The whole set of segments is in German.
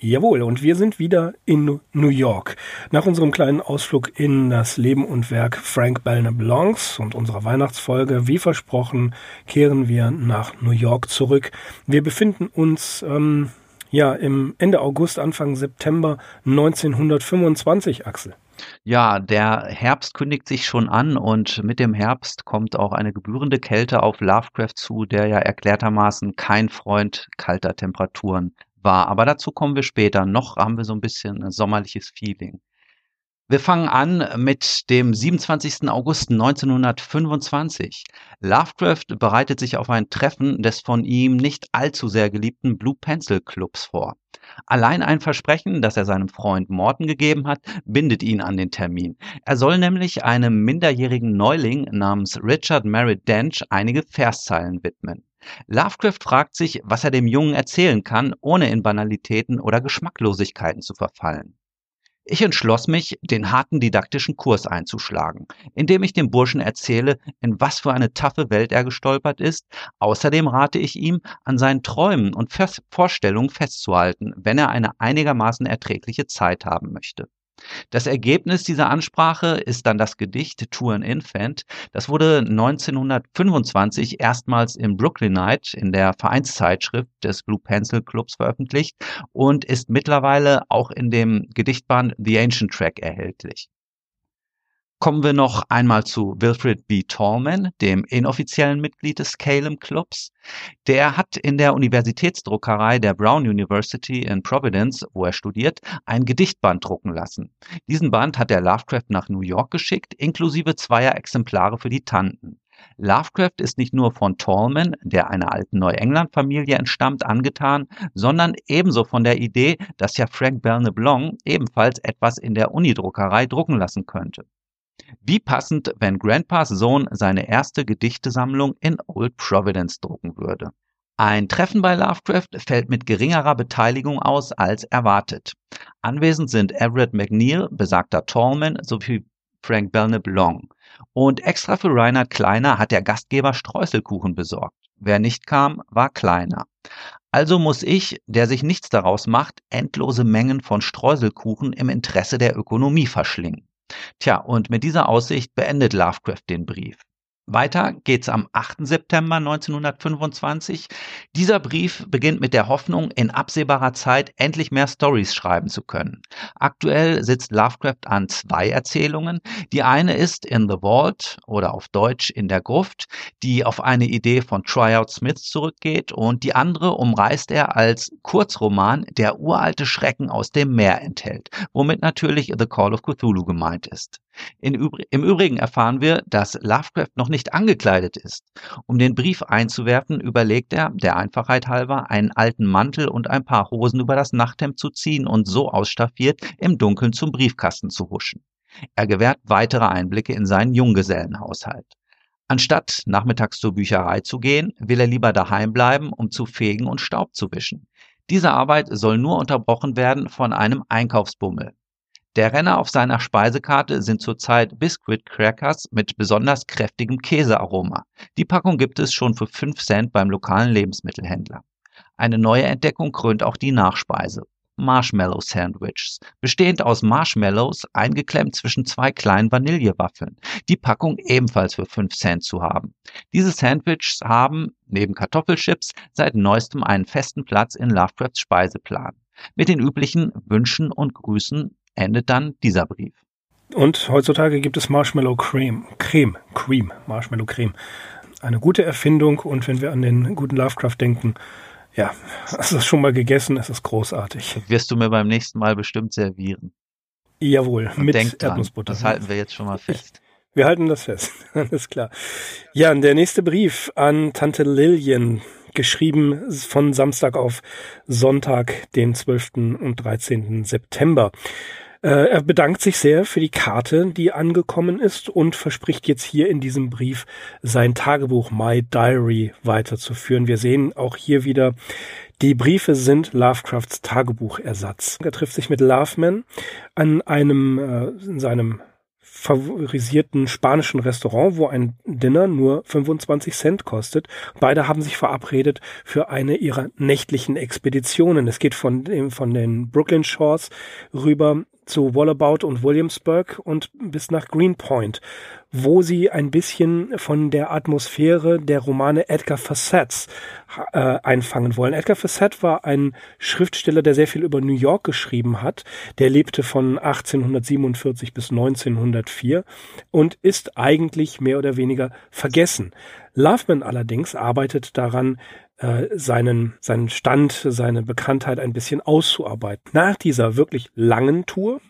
Jawohl, und wir sind wieder in New York. Nach unserem kleinen Ausflug in das Leben und Werk Frank Belknap Belongs und unserer Weihnachtsfolge, wie versprochen, kehren wir nach New York zurück. Wir befinden uns ähm, ja im Ende August, Anfang September 1925, Axel. Ja, der Herbst kündigt sich schon an und mit dem Herbst kommt auch eine gebührende Kälte auf Lovecraft zu, der ja erklärtermaßen kein Freund kalter Temperaturen war. Aber dazu kommen wir später. Noch haben wir so ein bisschen ein sommerliches Feeling. Wir fangen an mit dem 27. August 1925. Lovecraft bereitet sich auf ein Treffen des von ihm nicht allzu sehr geliebten Blue Pencil Clubs vor. Allein ein Versprechen, das er seinem Freund Morton gegeben hat, bindet ihn an den Termin. Er soll nämlich einem minderjährigen Neuling namens Richard Merritt Dench einige Verszeilen widmen. Lovecraft fragt sich, was er dem Jungen erzählen kann, ohne in Banalitäten oder Geschmacklosigkeiten zu verfallen. Ich entschloss mich, den harten didaktischen Kurs einzuschlagen, indem ich dem Burschen erzähle, in was für eine taffe Welt er gestolpert ist. Außerdem rate ich ihm, an seinen Träumen und Vorstellungen festzuhalten, wenn er eine einigermaßen erträgliche Zeit haben möchte. Das Ergebnis dieser Ansprache ist dann das Gedicht To an Infant. Das wurde 1925 erstmals im Brooklynite in der Vereinszeitschrift des Blue Pencil Clubs veröffentlicht und ist mittlerweile auch in dem Gedichtband The Ancient Track erhältlich. Kommen wir noch einmal zu Wilfred B. Tallman, dem inoffiziellen Mitglied des Calum Clubs. Der hat in der Universitätsdruckerei der Brown University in Providence, wo er studiert, ein Gedichtband drucken lassen. Diesen Band hat er Lovecraft nach New York geschickt, inklusive zweier Exemplare für die Tanten. Lovecraft ist nicht nur von Tallman, der einer alten Neuengland-Familie entstammt, angetan, sondern ebenso von der Idee, dass ja Frank Belknap Long ebenfalls etwas in der Unidruckerei drucken lassen könnte. Wie passend, wenn Grandpas Sohn seine erste Gedichtesammlung in Old Providence drucken würde. Ein Treffen bei Lovecraft fällt mit geringerer Beteiligung aus als erwartet. Anwesend sind Everett McNeil, besagter Tallman, sowie Frank Belknap Long. Und extra für Reinhard Kleiner hat der Gastgeber Streuselkuchen besorgt. Wer nicht kam, war Kleiner. Also muss ich, der sich nichts daraus macht, endlose Mengen von Streuselkuchen im Interesse der Ökonomie verschlingen. Tja, und mit dieser Aussicht beendet Lovecraft den Brief. Weiter geht's am 8. September 1925. Dieser Brief beginnt mit der Hoffnung, in absehbarer Zeit endlich mehr Stories schreiben zu können. Aktuell sitzt Lovecraft an zwei Erzählungen. Die eine ist In the Vault oder auf Deutsch In der Gruft, die auf eine Idee von Tryout Smith zurückgeht und die andere umreißt er als Kurzroman, der uralte Schrecken aus dem Meer enthält, womit natürlich The Call of Cthulhu gemeint ist. Im Übrigen erfahren wir, dass Lovecraft noch nicht angekleidet ist. Um den Brief einzuwerfen, überlegt er, der Einfachheit halber, einen alten Mantel und ein paar Hosen über das Nachthemd zu ziehen und so ausstaffiert im Dunkeln zum Briefkasten zu huschen. Er gewährt weitere Einblicke in seinen Junggesellenhaushalt. Anstatt nachmittags zur Bücherei zu gehen, will er lieber daheim bleiben, um zu fegen und Staub zu wischen. Diese Arbeit soll nur unterbrochen werden von einem Einkaufsbummel. Der Renner auf seiner Speisekarte sind zurzeit Biscuit Crackers mit besonders kräftigem Käsearoma. Die Packung gibt es schon für 5 Cent beim lokalen Lebensmittelhändler. Eine neue Entdeckung krönt auch die Nachspeise. Marshmallow Sandwiches, bestehend aus Marshmallows, eingeklemmt zwischen zwei kleinen Vanillewaffeln. Die Packung ebenfalls für 5 Cent zu haben. Diese Sandwiches haben, neben Kartoffelchips, seit neuestem einen festen Platz in Lovecrafts Speiseplan. Mit den üblichen Wünschen und Grüßen endet dann dieser Brief. Und heutzutage gibt es Marshmallow Cream, Creme, Cream, Marshmallow Creme. Eine gute Erfindung und wenn wir an den guten Lovecraft denken, ja, hast du das schon mal gegessen? Es ist großartig. Wirst du mir beim nächsten Mal bestimmt servieren. Jawohl, Und mit denk dran, Erdnussbutter. Das halten wir jetzt schon mal fest. Wir halten das fest, alles klar. Ja, und der nächste Brief an Tante Lillian, geschrieben von Samstag auf Sonntag, den 12. und 13. September. Äh, er bedankt sich sehr für die Karte, die angekommen ist und verspricht jetzt hier in diesem Brief sein Tagebuch My Diary weiterzuführen. Wir sehen auch hier wieder, die Briefe sind Lovecrafts Tagebuchersatz. Er trifft sich mit Loveman an einem, äh, in seinem favorisierten spanischen Restaurant, wo ein Dinner nur 25 Cent kostet. Beide haben sich verabredet für eine ihrer nächtlichen Expeditionen. Es geht von dem, von den Brooklyn Shores rüber zu Wallabout und Williamsburg und bis nach Greenpoint, wo sie ein bisschen von der Atmosphäre der Romane Edgar Facets äh, einfangen wollen. Edgar Facet war ein Schriftsteller, der sehr viel über New York geschrieben hat. Der lebte von 1847 bis 1904 und ist eigentlich mehr oder weniger vergessen. Loveman allerdings arbeitet daran, äh, seinen, seinen Stand, seine Bekanntheit ein bisschen auszuarbeiten. Nach dieser wirklich langen Tour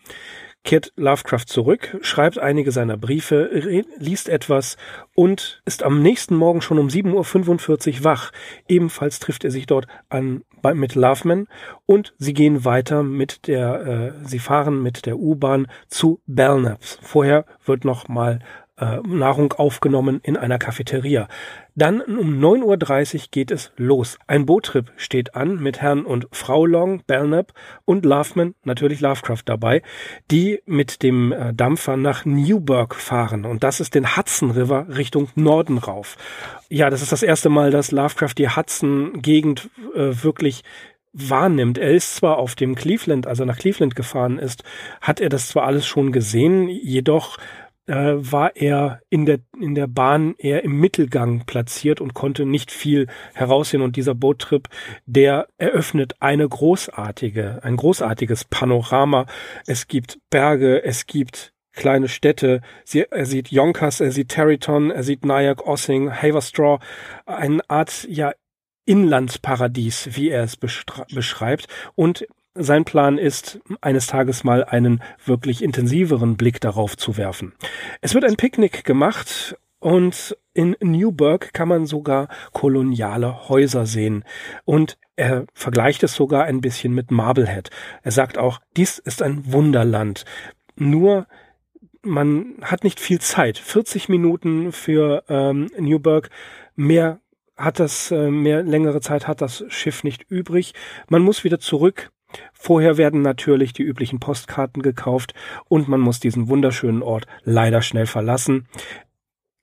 kehrt Lovecraft zurück, schreibt einige seiner Briefe, liest etwas und ist am nächsten Morgen schon um 7.45 Uhr wach. Ebenfalls trifft er sich dort an bei, mit Loveman und sie gehen weiter mit der, äh, sie fahren mit der U-Bahn zu Belknaps. Vorher wird noch mal äh, Nahrung aufgenommen in einer Cafeteria. Dann um 9.30 Uhr geht es los. Ein Boottrip steht an mit Herrn und Frau Long, Belknap und Loveman, natürlich Lovecraft dabei, die mit dem äh, Dampfer nach Newburgh fahren. Und das ist den Hudson River Richtung Norden rauf. Ja, das ist das erste Mal, dass Lovecraft die Hudson-Gegend äh, wirklich wahrnimmt. Er ist zwar auf dem Cleveland, also nach Cleveland gefahren ist, hat er das zwar alles schon gesehen, jedoch äh, war er in der, in der Bahn eher im Mittelgang platziert und konnte nicht viel heraussehen. Und dieser Boottrip, der eröffnet eine großartige, ein großartiges Panorama. Es gibt Berge, es gibt kleine Städte. Sie, er sieht Yonkers, er sieht Territon, er sieht Nyack, Ossing, Haverstraw, eine Art, ja, Inlandsparadies, wie er es beschreibt. Und sein Plan ist, eines Tages mal einen wirklich intensiveren Blick darauf zu werfen. Es wird ein Picknick gemacht und in Newburgh kann man sogar koloniale Häuser sehen. Und er vergleicht es sogar ein bisschen mit Marblehead. Er sagt auch, dies ist ein Wunderland. Nur man hat nicht viel Zeit. 40 Minuten für ähm, Newburgh. Mehr hat das, äh, mehr längere Zeit hat das Schiff nicht übrig. Man muss wieder zurück Vorher werden natürlich die üblichen Postkarten gekauft und man muss diesen wunderschönen Ort leider schnell verlassen.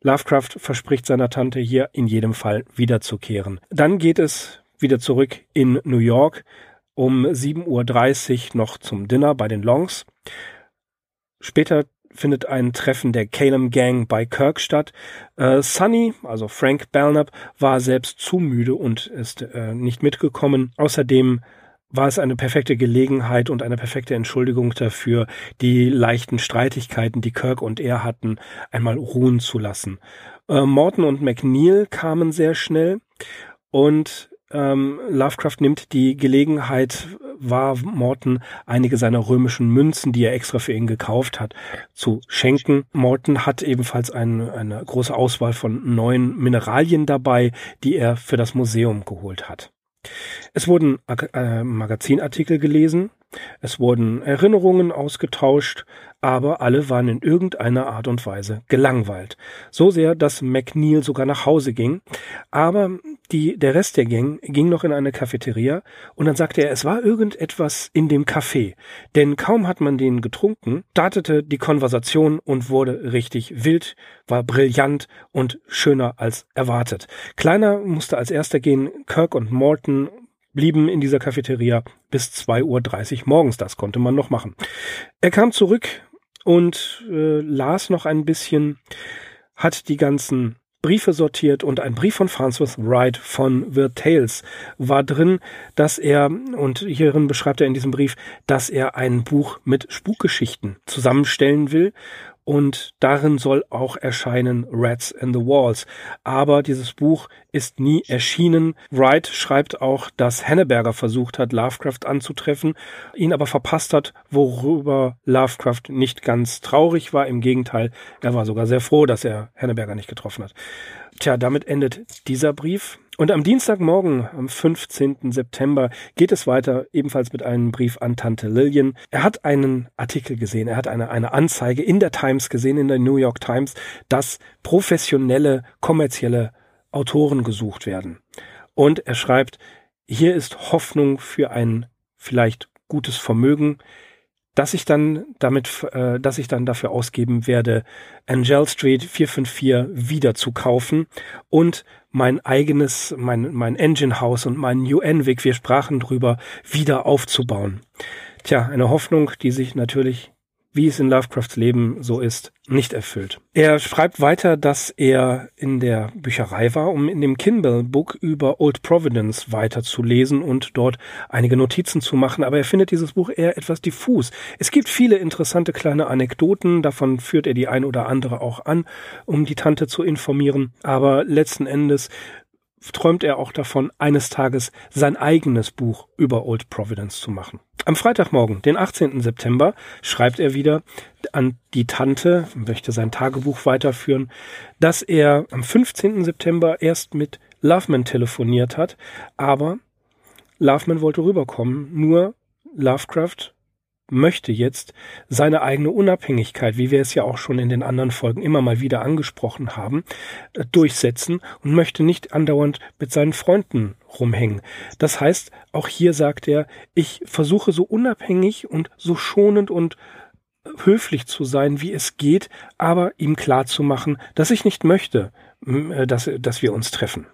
Lovecraft verspricht seiner Tante hier in jedem Fall wiederzukehren. Dann geht es wieder zurück in New York um 7.30 Uhr noch zum Dinner bei den Longs. Später findet ein Treffen der Calum Gang bei Kirk statt. Äh, Sonny, also Frank Belknap, war selbst zu müde und ist äh, nicht mitgekommen. Außerdem war es eine perfekte Gelegenheit und eine perfekte Entschuldigung dafür, die leichten Streitigkeiten, die Kirk und er hatten, einmal ruhen zu lassen. Äh, Morton und McNeil kamen sehr schnell und ähm, Lovecraft nimmt die Gelegenheit wahr, Morton einige seiner römischen Münzen, die er extra für ihn gekauft hat, zu schenken. Morton hat ebenfalls ein, eine große Auswahl von neuen Mineralien dabei, die er für das Museum geholt hat. Es wurden äh, Magazinartikel gelesen, es wurden Erinnerungen ausgetauscht, aber alle waren in irgendeiner Art und Weise gelangweilt. So sehr, dass McNeil sogar nach Hause ging. Aber die, der Rest der Gang ging noch in eine Cafeteria und dann sagte er, es war irgendetwas in dem Café. Denn kaum hat man den getrunken, startete die Konversation und wurde richtig wild, war brillant und schöner als erwartet. Kleiner musste als erster gehen, Kirk und Morton blieben in dieser Cafeteria bis 2.30 Uhr morgens. Das konnte man noch machen. Er kam zurück und äh, las noch ein bisschen, hat die ganzen Briefe sortiert und ein Brief von Francis Wright von The Tales war drin, dass er, und hierin beschreibt er in diesem Brief, dass er ein Buch mit Spukgeschichten zusammenstellen will und darin soll auch erscheinen Rats in the Walls. Aber dieses Buch ist nie erschienen. Wright schreibt auch, dass Henneberger versucht hat, Lovecraft anzutreffen, ihn aber verpasst hat, worüber Lovecraft nicht ganz traurig war. Im Gegenteil, er war sogar sehr froh, dass er Henneberger nicht getroffen hat. Tja, damit endet dieser Brief. Und am Dienstagmorgen, am 15. September, geht es weiter, ebenfalls mit einem Brief an Tante Lillian. Er hat einen Artikel gesehen, er hat eine, eine Anzeige in der Times gesehen, in der New York Times, dass professionelle, kommerzielle Autoren gesucht werden. Und er schreibt, hier ist Hoffnung für ein vielleicht gutes Vermögen, dass ich dann damit, äh, dass ich dann dafür ausgeben werde, Angel Street 454 wieder zu kaufen und mein eigenes, mein, mein Engine House und mein UN Weg, wir sprachen drüber, wieder aufzubauen. Tja, eine Hoffnung, die sich natürlich wie es in Lovecrafts Leben so ist, nicht erfüllt. Er schreibt weiter, dass er in der Bücherei war, um in dem Kindle Book über Old Providence weiterzulesen und dort einige Notizen zu machen, aber er findet dieses Buch eher etwas diffus. Es gibt viele interessante kleine Anekdoten, davon führt er die ein oder andere auch an, um die Tante zu informieren, aber letzten Endes träumt er auch davon, eines Tages sein eigenes Buch über Old Providence zu machen. Am Freitagmorgen, den 18. September, schreibt er wieder an die Tante, möchte sein Tagebuch weiterführen, dass er am 15. September erst mit Loveman telefoniert hat, aber Loveman wollte rüberkommen, nur Lovecraft möchte jetzt seine eigene Unabhängigkeit, wie wir es ja auch schon in den anderen Folgen immer mal wieder angesprochen haben, äh, durchsetzen und möchte nicht andauernd mit seinen Freunden rumhängen. Das heißt, auch hier sagt er, ich versuche so unabhängig und so schonend und höflich zu sein, wie es geht, aber ihm klar zu machen, dass ich nicht möchte, äh, dass, dass wir uns treffen.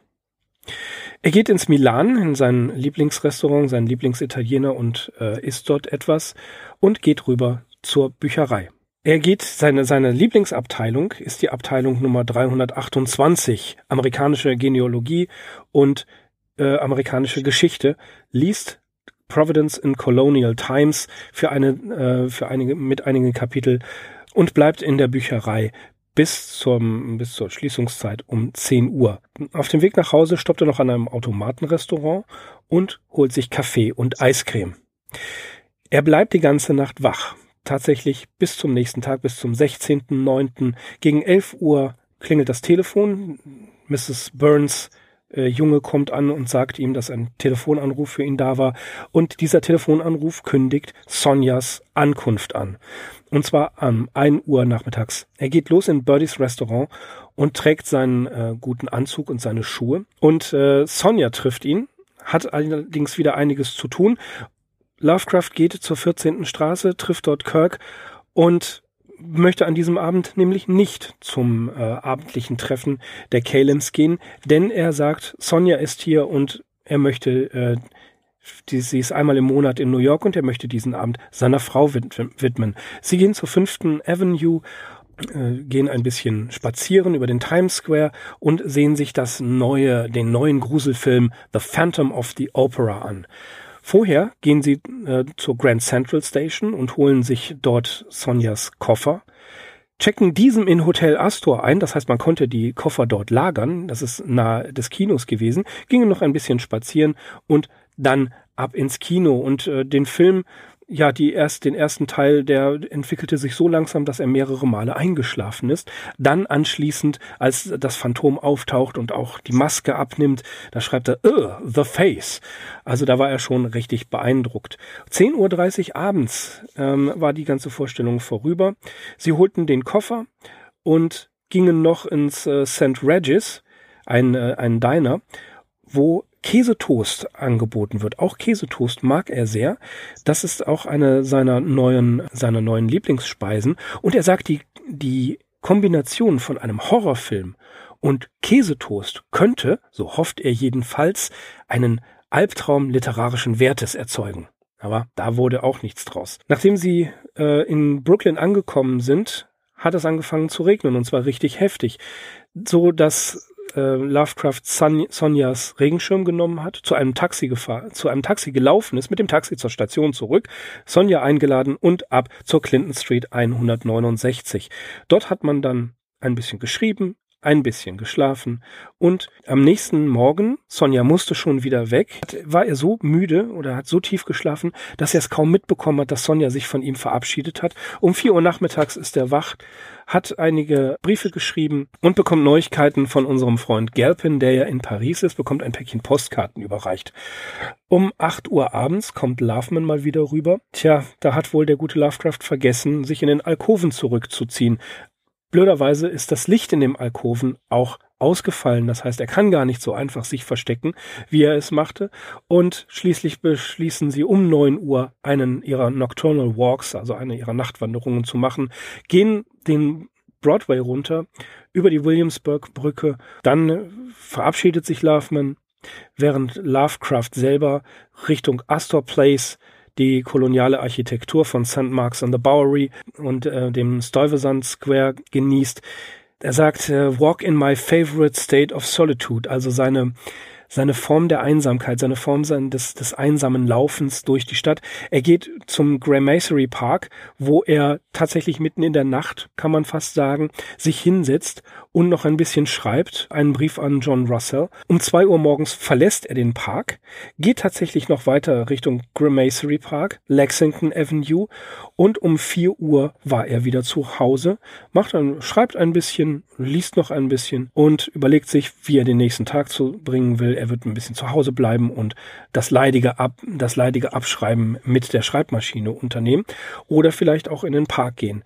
Er geht ins Milan, in sein Lieblingsrestaurant, sein Lieblingsitaliener und äh, isst dort etwas und geht rüber zur Bücherei. Er geht, seine, seine Lieblingsabteilung ist die Abteilung Nummer 328, amerikanische Genealogie und äh, amerikanische Geschichte, liest Providence in Colonial Times für eine, äh, für einige, mit einigen Kapitel und bleibt in der Bücherei bis zum, bis zur Schließungszeit um 10 Uhr. Auf dem Weg nach Hause stoppt er noch an einem Automatenrestaurant und holt sich Kaffee und Eiscreme. Er bleibt die ganze Nacht wach. Tatsächlich bis zum nächsten Tag, bis zum 16.09. Gegen 11 Uhr klingelt das Telefon. Mrs. Burns äh, Junge kommt an und sagt ihm, dass ein Telefonanruf für ihn da war. Und dieser Telefonanruf kündigt Sonjas Ankunft an. Und zwar am 1 Uhr nachmittags. Er geht los in Birdies Restaurant und trägt seinen äh, guten Anzug und seine Schuhe. Und äh, Sonja trifft ihn, hat allerdings wieder einiges zu tun. Lovecraft geht zur 14. Straße, trifft dort Kirk und möchte an diesem Abend nämlich nicht zum äh, abendlichen Treffen der Kalens gehen, denn er sagt, Sonja ist hier und er möchte äh, die, sie ist einmal im Monat in New York und er möchte diesen Abend seiner Frau widmen. Sie gehen zur fünften Avenue äh, gehen ein bisschen spazieren über den Times Square und sehen sich das neue, den neuen Gruselfilm The Phantom of the Opera an. Vorher gehen sie äh, zur Grand Central Station und holen sich dort Sonjas Koffer, checken diesem in Hotel Astor ein, das heißt, man konnte die Koffer dort lagern, das ist nahe des Kinos gewesen, gingen noch ein bisschen spazieren und dann ab ins Kino. Und äh, den Film ja, die erst, den ersten Teil, der entwickelte sich so langsam, dass er mehrere Male eingeschlafen ist. Dann anschließend, als das Phantom auftaucht und auch die Maske abnimmt, da schreibt er, the face. Also da war er schon richtig beeindruckt. 10.30 Uhr abends ähm, war die ganze Vorstellung vorüber. Sie holten den Koffer und gingen noch ins äh, St. Regis, ein, äh, ein Diner, wo Käsetoast angeboten wird. Auch Käsetoast mag er sehr. Das ist auch eine seiner neuen, seiner neuen Lieblingsspeisen. Und er sagt, die, die Kombination von einem Horrorfilm und Käsetoast könnte, so hofft er jedenfalls, einen Albtraum literarischen Wertes erzeugen. Aber da wurde auch nichts draus. Nachdem sie äh, in Brooklyn angekommen sind, hat es angefangen zu regnen und zwar richtig heftig, so dass äh, Lovecraft Son Sonjas Regenschirm genommen hat, zu einem Taxi gefahren, zu einem Taxi gelaufen ist, mit dem Taxi zur Station zurück, Sonja eingeladen und ab zur Clinton Street 169. Dort hat man dann ein bisschen geschrieben, ein bisschen geschlafen und am nächsten Morgen, Sonja musste schon wieder weg, war er so müde oder hat so tief geschlafen, dass er es kaum mitbekommen hat, dass Sonja sich von ihm verabschiedet hat. Um vier Uhr nachmittags ist er wach, hat einige Briefe geschrieben und bekommt Neuigkeiten von unserem Freund Gerpin, der ja in Paris ist, bekommt ein Päckchen Postkarten überreicht. Um acht Uhr abends kommt Loveman mal wieder rüber. Tja, da hat wohl der gute Lovecraft vergessen, sich in den Alkoven zurückzuziehen. Blöderweise ist das Licht in dem Alkoven auch ausgefallen. Das heißt, er kann gar nicht so einfach sich verstecken, wie er es machte. Und schließlich beschließen sie um neun Uhr einen ihrer Nocturnal Walks, also eine ihrer Nachtwanderungen zu machen, gehen den Broadway runter über die Williamsburg-Brücke. Dann verabschiedet sich Loveman, während Lovecraft selber Richtung Astor Place die koloniale Architektur von St. Mark's on the Bowery und äh, dem Stuyvesant Square genießt. Er sagt, äh, walk in my favorite state of solitude, also seine seine Form der Einsamkeit, seine Form des, des einsamen Laufens durch die Stadt. Er geht zum Gramacery Park, wo er tatsächlich mitten in der Nacht, kann man fast sagen, sich hinsetzt und noch ein bisschen schreibt, einen Brief an John Russell. Um zwei Uhr morgens verlässt er den Park, geht tatsächlich noch weiter Richtung Gramacery Park, Lexington Avenue und um vier Uhr war er wieder zu Hause, macht ein, schreibt ein bisschen, liest noch ein bisschen und überlegt sich, wie er den nächsten Tag zu bringen will er wird ein bisschen zu Hause bleiben und das leidige, Ab, das leidige Abschreiben mit der Schreibmaschine unternehmen oder vielleicht auch in den Park gehen.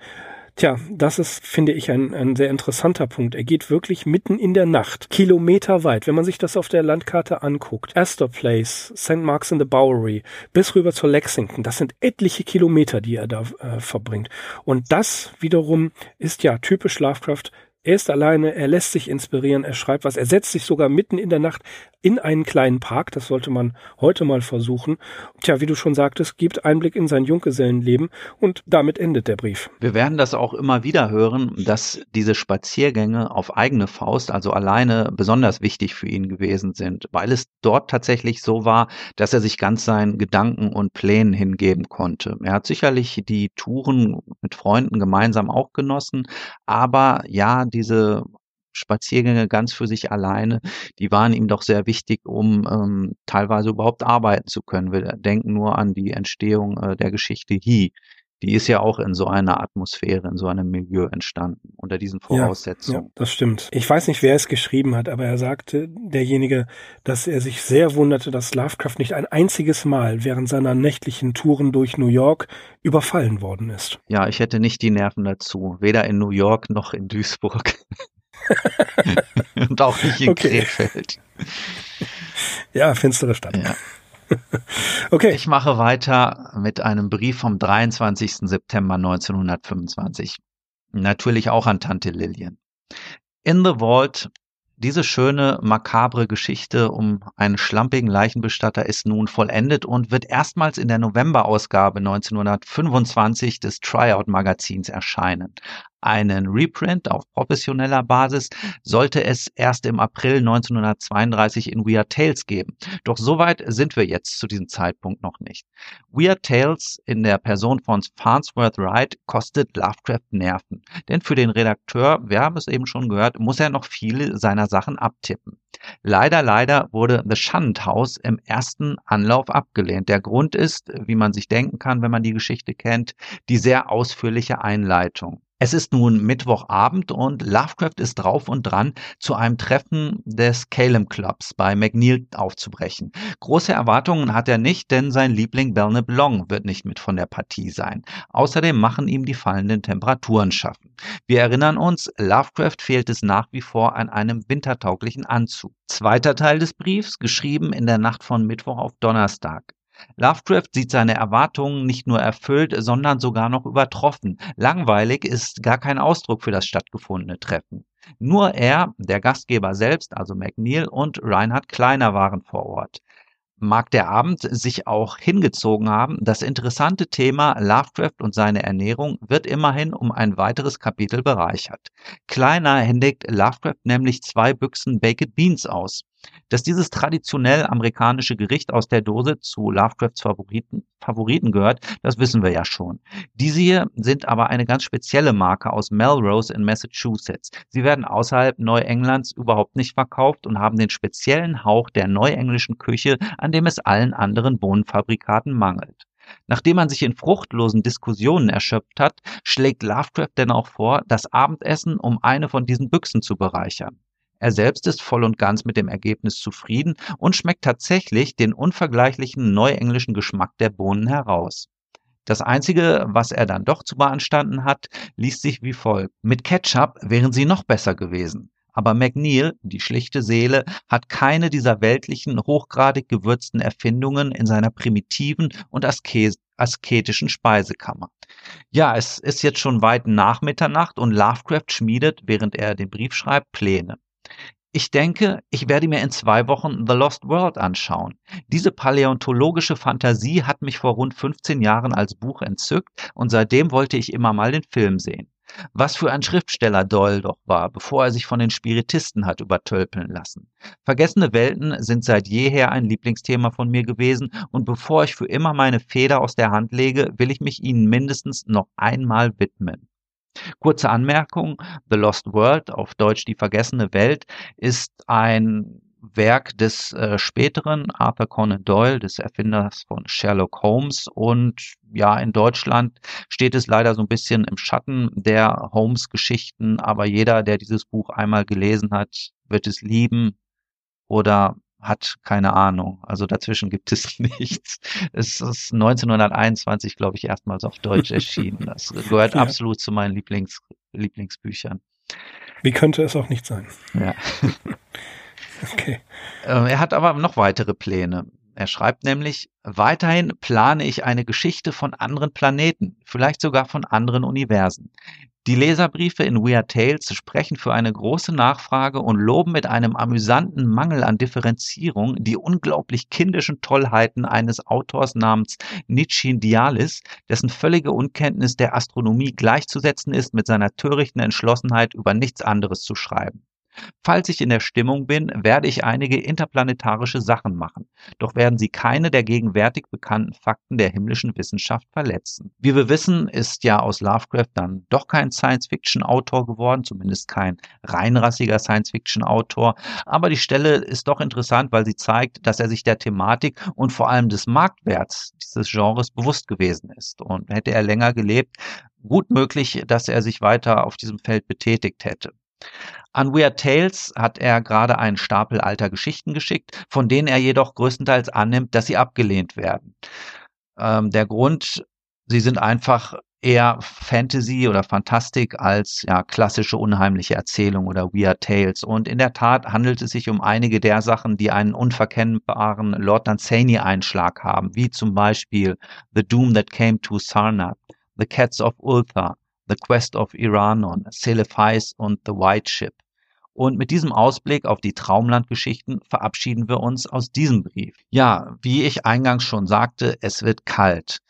Tja, das ist, finde ich, ein, ein sehr interessanter Punkt. Er geht wirklich mitten in der Nacht, kilometerweit, wenn man sich das auf der Landkarte anguckt. Astor Place, St. Mark's in the Bowery, bis rüber zur Lexington. Das sind etliche Kilometer, die er da äh, verbringt. Und das wiederum ist ja typisch Lovecraft er ist alleine, er lässt sich inspirieren, er schreibt was, er setzt sich sogar mitten in der Nacht in einen kleinen Park, das sollte man heute mal versuchen. Tja, wie du schon sagtest, gibt Einblick in sein Junggesellenleben und damit endet der Brief. Wir werden das auch immer wieder hören, dass diese Spaziergänge auf eigene Faust, also alleine, besonders wichtig für ihn gewesen sind, weil es dort tatsächlich so war, dass er sich ganz seinen Gedanken und Plänen hingeben konnte. Er hat sicherlich die Touren mit Freunden gemeinsam auch genossen, aber ja, diese Spaziergänge ganz für sich alleine, die waren ihm doch sehr wichtig, um ähm, teilweise überhaupt arbeiten zu können. Wir denken nur an die Entstehung äh, der Geschichte He, die ist ja auch in so einer Atmosphäre, in so einem Milieu entstanden, unter diesen Voraussetzungen. Ja, ja, das stimmt. Ich weiß nicht, wer es geschrieben hat, aber er sagte, derjenige, dass er sich sehr wunderte, dass Lovecraft nicht ein einziges Mal während seiner nächtlichen Touren durch New York überfallen worden ist. Ja, ich hätte nicht die Nerven dazu, weder in New York noch in Duisburg. Und auch nicht in okay. Krefeld. Ja, finstere Stadt. Ja. okay. Ich mache weiter mit einem Brief vom 23. September 1925. Natürlich auch an Tante Lillian. In the Vault diese schöne, makabre Geschichte um einen schlampigen Leichenbestatter ist nun vollendet und wird erstmals in der Novemberausgabe 1925 des Tryout-Magazins erscheinen. Einen Reprint auf professioneller Basis sollte es erst im April 1932 in Weird Tales geben. Doch soweit sind wir jetzt zu diesem Zeitpunkt noch nicht. Weird Tales in der Person von Farnsworth Wright kostet Lovecraft Nerven. Denn für den Redakteur, wir haben es eben schon gehört, muss er noch viele seiner Sachen abtippen. Leider, leider wurde The Shunned House im ersten Anlauf abgelehnt. Der Grund ist, wie man sich denken kann, wenn man die Geschichte kennt, die sehr ausführliche Einleitung. Es ist nun Mittwochabend und Lovecraft ist drauf und dran, zu einem Treffen des Calem Clubs bei McNeil aufzubrechen. Große Erwartungen hat er nicht, denn sein Liebling Belknap Long wird nicht mit von der Partie sein. Außerdem machen ihm die fallenden Temperaturen schaffen. Wir erinnern uns, Lovecraft fehlt es nach wie vor an einem wintertauglichen Anzug. Zweiter Teil des Briefs, geschrieben in der Nacht von Mittwoch auf Donnerstag. Lovecraft sieht seine Erwartungen nicht nur erfüllt, sondern sogar noch übertroffen. Langweilig ist gar kein Ausdruck für das stattgefundene Treffen. Nur er, der Gastgeber selbst, also McNeil und Reinhard Kleiner waren vor Ort mag der Abend sich auch hingezogen haben. Das interessante Thema Lovecraft und seine Ernährung wird immerhin um ein weiteres Kapitel bereichert. Kleiner händigt Lovecraft nämlich zwei Büchsen Baked Beans aus. Dass dieses traditionell amerikanische Gericht aus der Dose zu Lovecrafts Favoriten, Favoriten gehört, das wissen wir ja schon. Diese hier sind aber eine ganz spezielle Marke aus Melrose in Massachusetts. Sie werden außerhalb Neuenglands überhaupt nicht verkauft und haben den speziellen Hauch der neuenglischen Küche, an dem es allen anderen Bohnenfabrikaten mangelt. Nachdem man sich in fruchtlosen Diskussionen erschöpft hat, schlägt Lovecraft denn auch vor, das Abendessen um eine von diesen Büchsen zu bereichern. Er selbst ist voll und ganz mit dem Ergebnis zufrieden und schmeckt tatsächlich den unvergleichlichen neuenglischen Geschmack der Bohnen heraus. Das Einzige, was er dann doch zu beanstanden hat, liest sich wie folgt. Mit Ketchup wären sie noch besser gewesen. Aber McNeil, die schlichte Seele, hat keine dieser weltlichen, hochgradig gewürzten Erfindungen in seiner primitiven und asketischen Speisekammer. Ja, es ist jetzt schon weit nach Mitternacht und Lovecraft schmiedet, während er den Brief schreibt, Pläne. Ich denke, ich werde mir in zwei Wochen The Lost World anschauen. Diese paläontologische Fantasie hat mich vor rund 15 Jahren als Buch entzückt und seitdem wollte ich immer mal den Film sehen. Was für ein Schriftsteller Doyle doch war, bevor er sich von den Spiritisten hat übertölpeln lassen. Vergessene Welten sind seit jeher ein Lieblingsthema von mir gewesen und bevor ich für immer meine Feder aus der Hand lege, will ich mich ihnen mindestens noch einmal widmen. Kurze Anmerkung, The Lost World, auf Deutsch die vergessene Welt, ist ein Werk des äh, späteren Arthur Conan Doyle, des Erfinders von Sherlock Holmes. Und ja, in Deutschland steht es leider so ein bisschen im Schatten der Holmes-Geschichten, aber jeder, der dieses Buch einmal gelesen hat, wird es lieben oder hat keine Ahnung. Also dazwischen gibt es nichts. Es ist 1921, glaube ich, erstmals auf Deutsch erschienen. Das gehört ja. absolut zu meinen Lieblings Lieblingsbüchern. Wie könnte es auch nicht sein? Ja. Okay. Ähm, er hat aber noch weitere Pläne. Er schreibt nämlich, weiterhin plane ich eine Geschichte von anderen Planeten, vielleicht sogar von anderen Universen. Die Leserbriefe in Weird Tales sprechen für eine große Nachfrage und loben mit einem amüsanten Mangel an Differenzierung die unglaublich kindischen Tollheiten eines Autors namens Nichin Dialis, dessen völlige Unkenntnis der Astronomie gleichzusetzen ist mit seiner törichten Entschlossenheit, über nichts anderes zu schreiben. Falls ich in der Stimmung bin, werde ich einige interplanetarische Sachen machen, doch werden sie keine der gegenwärtig bekannten Fakten der himmlischen Wissenschaft verletzen. Wie wir wissen, ist ja aus Lovecraft dann doch kein Science-Fiction-Autor geworden, zumindest kein reinrassiger Science-Fiction-Autor, aber die Stelle ist doch interessant, weil sie zeigt, dass er sich der Thematik und vor allem des Marktwerts dieses Genres bewusst gewesen ist. Und hätte er länger gelebt, gut möglich, dass er sich weiter auf diesem Feld betätigt hätte. An Weird Tales hat er gerade einen Stapel alter Geschichten geschickt, von denen er jedoch größtenteils annimmt, dass sie abgelehnt werden. Ähm, der Grund, sie sind einfach eher Fantasy oder Fantastik als ja, klassische unheimliche Erzählung oder Weird Tales. Und in der Tat handelt es sich um einige der Sachen, die einen unverkennbaren Lord Dunsany-Einschlag haben, wie zum Beispiel The Doom That Came to Sarnath, The Cats of Ulthar, The Quest of Iranon, Celephais und The White Ship. Und mit diesem Ausblick auf die Traumlandgeschichten verabschieden wir uns aus diesem Brief. Ja, wie ich eingangs schon sagte, es wird kalt.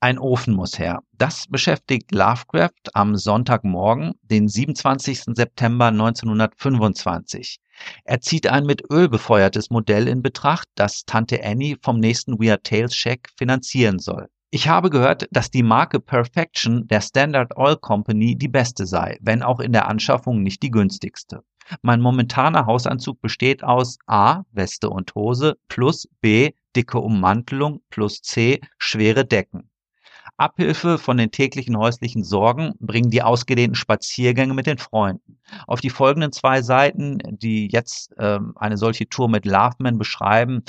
Ein Ofen muss her. Das beschäftigt Lovecraft am Sonntagmorgen, den 27. September 1925. Er zieht ein mit Öl befeuertes Modell in Betracht, das Tante Annie vom nächsten Weird Tales Check finanzieren soll. Ich habe gehört, dass die Marke Perfection der Standard Oil Company die beste sei, wenn auch in der Anschaffung nicht die günstigste. Mein momentaner Hausanzug besteht aus A. Weste und Hose plus B. dicke Ummantelung plus C. schwere Decken. Abhilfe von den täglichen häuslichen Sorgen bringen die ausgedehnten Spaziergänge mit den Freunden. Auf die folgenden zwei Seiten, die jetzt ähm, eine solche Tour mit Loveman beschreiben,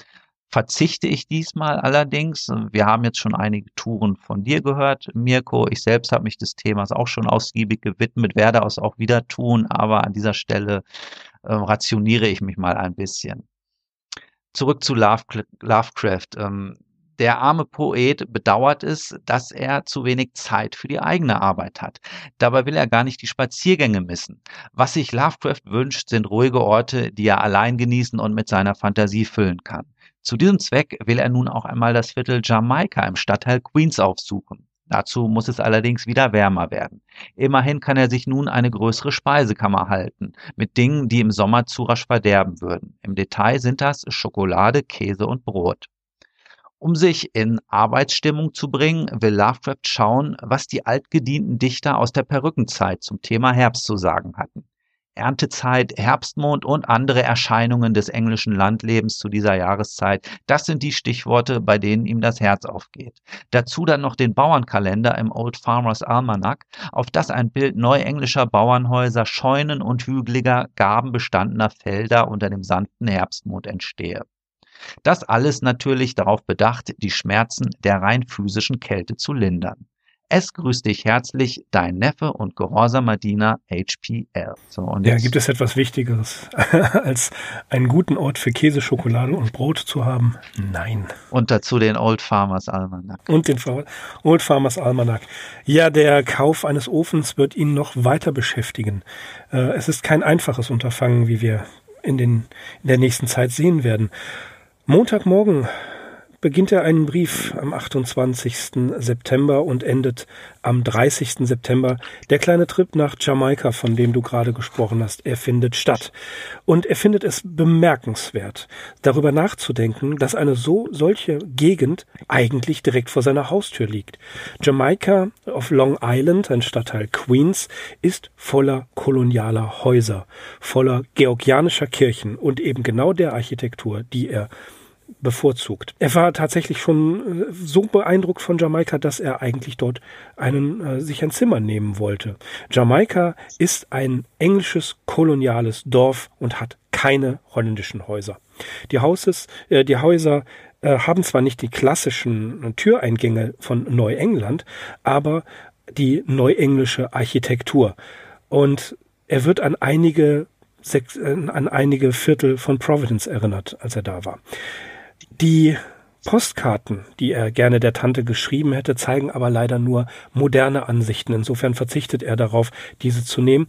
verzichte ich diesmal allerdings. Wir haben jetzt schon einige Touren von dir gehört, Mirko. Ich selbst habe mich des Themas auch schon ausgiebig gewidmet, werde es auch wieder tun, aber an dieser Stelle äh, rationiere ich mich mal ein bisschen. Zurück zu Lovecraft. Ähm, der arme Poet bedauert es, dass er zu wenig Zeit für die eigene Arbeit hat. Dabei will er gar nicht die Spaziergänge missen. Was sich Lovecraft wünscht, sind ruhige Orte, die er allein genießen und mit seiner Fantasie füllen kann. Zu diesem Zweck will er nun auch einmal das Viertel Jamaika im Stadtteil Queens aufsuchen. Dazu muss es allerdings wieder wärmer werden. Immerhin kann er sich nun eine größere Speisekammer halten, mit Dingen, die im Sommer zu rasch verderben würden. Im Detail sind das Schokolade, Käse und Brot. Um sich in Arbeitsstimmung zu bringen, will Lovecraft schauen, was die altgedienten Dichter aus der Perückenzeit zum Thema Herbst zu sagen hatten. Erntezeit, Herbstmond und andere Erscheinungen des englischen Landlebens zu dieser Jahreszeit, das sind die Stichworte, bei denen ihm das Herz aufgeht. Dazu dann noch den Bauernkalender im Old Farmers Almanac, auf das ein Bild neuenglischer Bauernhäuser, Scheunen und hügeliger, gabenbestandener Felder unter dem sanften Herbstmond entstehe. Das alles natürlich darauf bedacht, die Schmerzen der rein physischen Kälte zu lindern. Es grüßt dich herzlich, dein Neffe und gehorsamer Diener HPL. So, und ja, gibt es etwas Wichtigeres, als einen guten Ort für Käse, Schokolade und Brot zu haben? Nein. Und dazu den Old Farmers Almanac. Und den Old Farmers Almanac. Ja, der Kauf eines Ofens wird ihn noch weiter beschäftigen. Äh, es ist kein einfaches Unterfangen, wie wir in, den, in der nächsten Zeit sehen werden. Montagmorgen beginnt er einen Brief am 28. September und endet am 30. September. Der kleine Trip nach Jamaika, von dem du gerade gesprochen hast, er findet statt. Und er findet es bemerkenswert, darüber nachzudenken, dass eine so solche Gegend eigentlich direkt vor seiner Haustür liegt. Jamaika auf Long Island, ein Stadtteil Queens, ist voller kolonialer Häuser, voller georgianischer Kirchen und eben genau der Architektur, die er bevorzugt. Er war tatsächlich schon äh, so beeindruckt von Jamaika, dass er eigentlich dort einen, äh, sich ein Zimmer nehmen wollte. Jamaika ist ein englisches koloniales Dorf und hat keine holländischen Häuser. Die, Hauses, äh, die Häuser äh, haben zwar nicht die klassischen Türeingänge von Neuengland, aber die neuenglische Architektur. Und er wird an einige äh, an einige Viertel von Providence erinnert, als er da war. Die Postkarten, die er gerne der Tante geschrieben hätte, zeigen aber leider nur moderne Ansichten. Insofern verzichtet er darauf, diese zu nehmen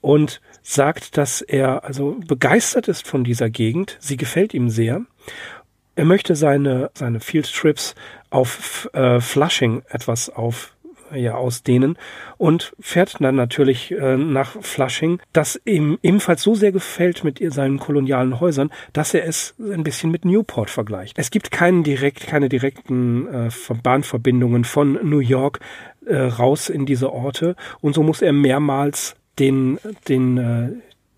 und sagt, dass er also begeistert ist von dieser Gegend. Sie gefällt ihm sehr. Er möchte seine, seine Field Trips auf äh, Flushing etwas auf ja ausdehnen und fährt dann natürlich äh, nach Flushing, das ihm ebenfalls so sehr gefällt mit seinen kolonialen Häusern, dass er es ein bisschen mit Newport vergleicht. Es gibt keinen direkt, keine direkten äh, Bahnverbindungen von New York äh, raus in diese Orte und so muss er mehrmals den, den äh,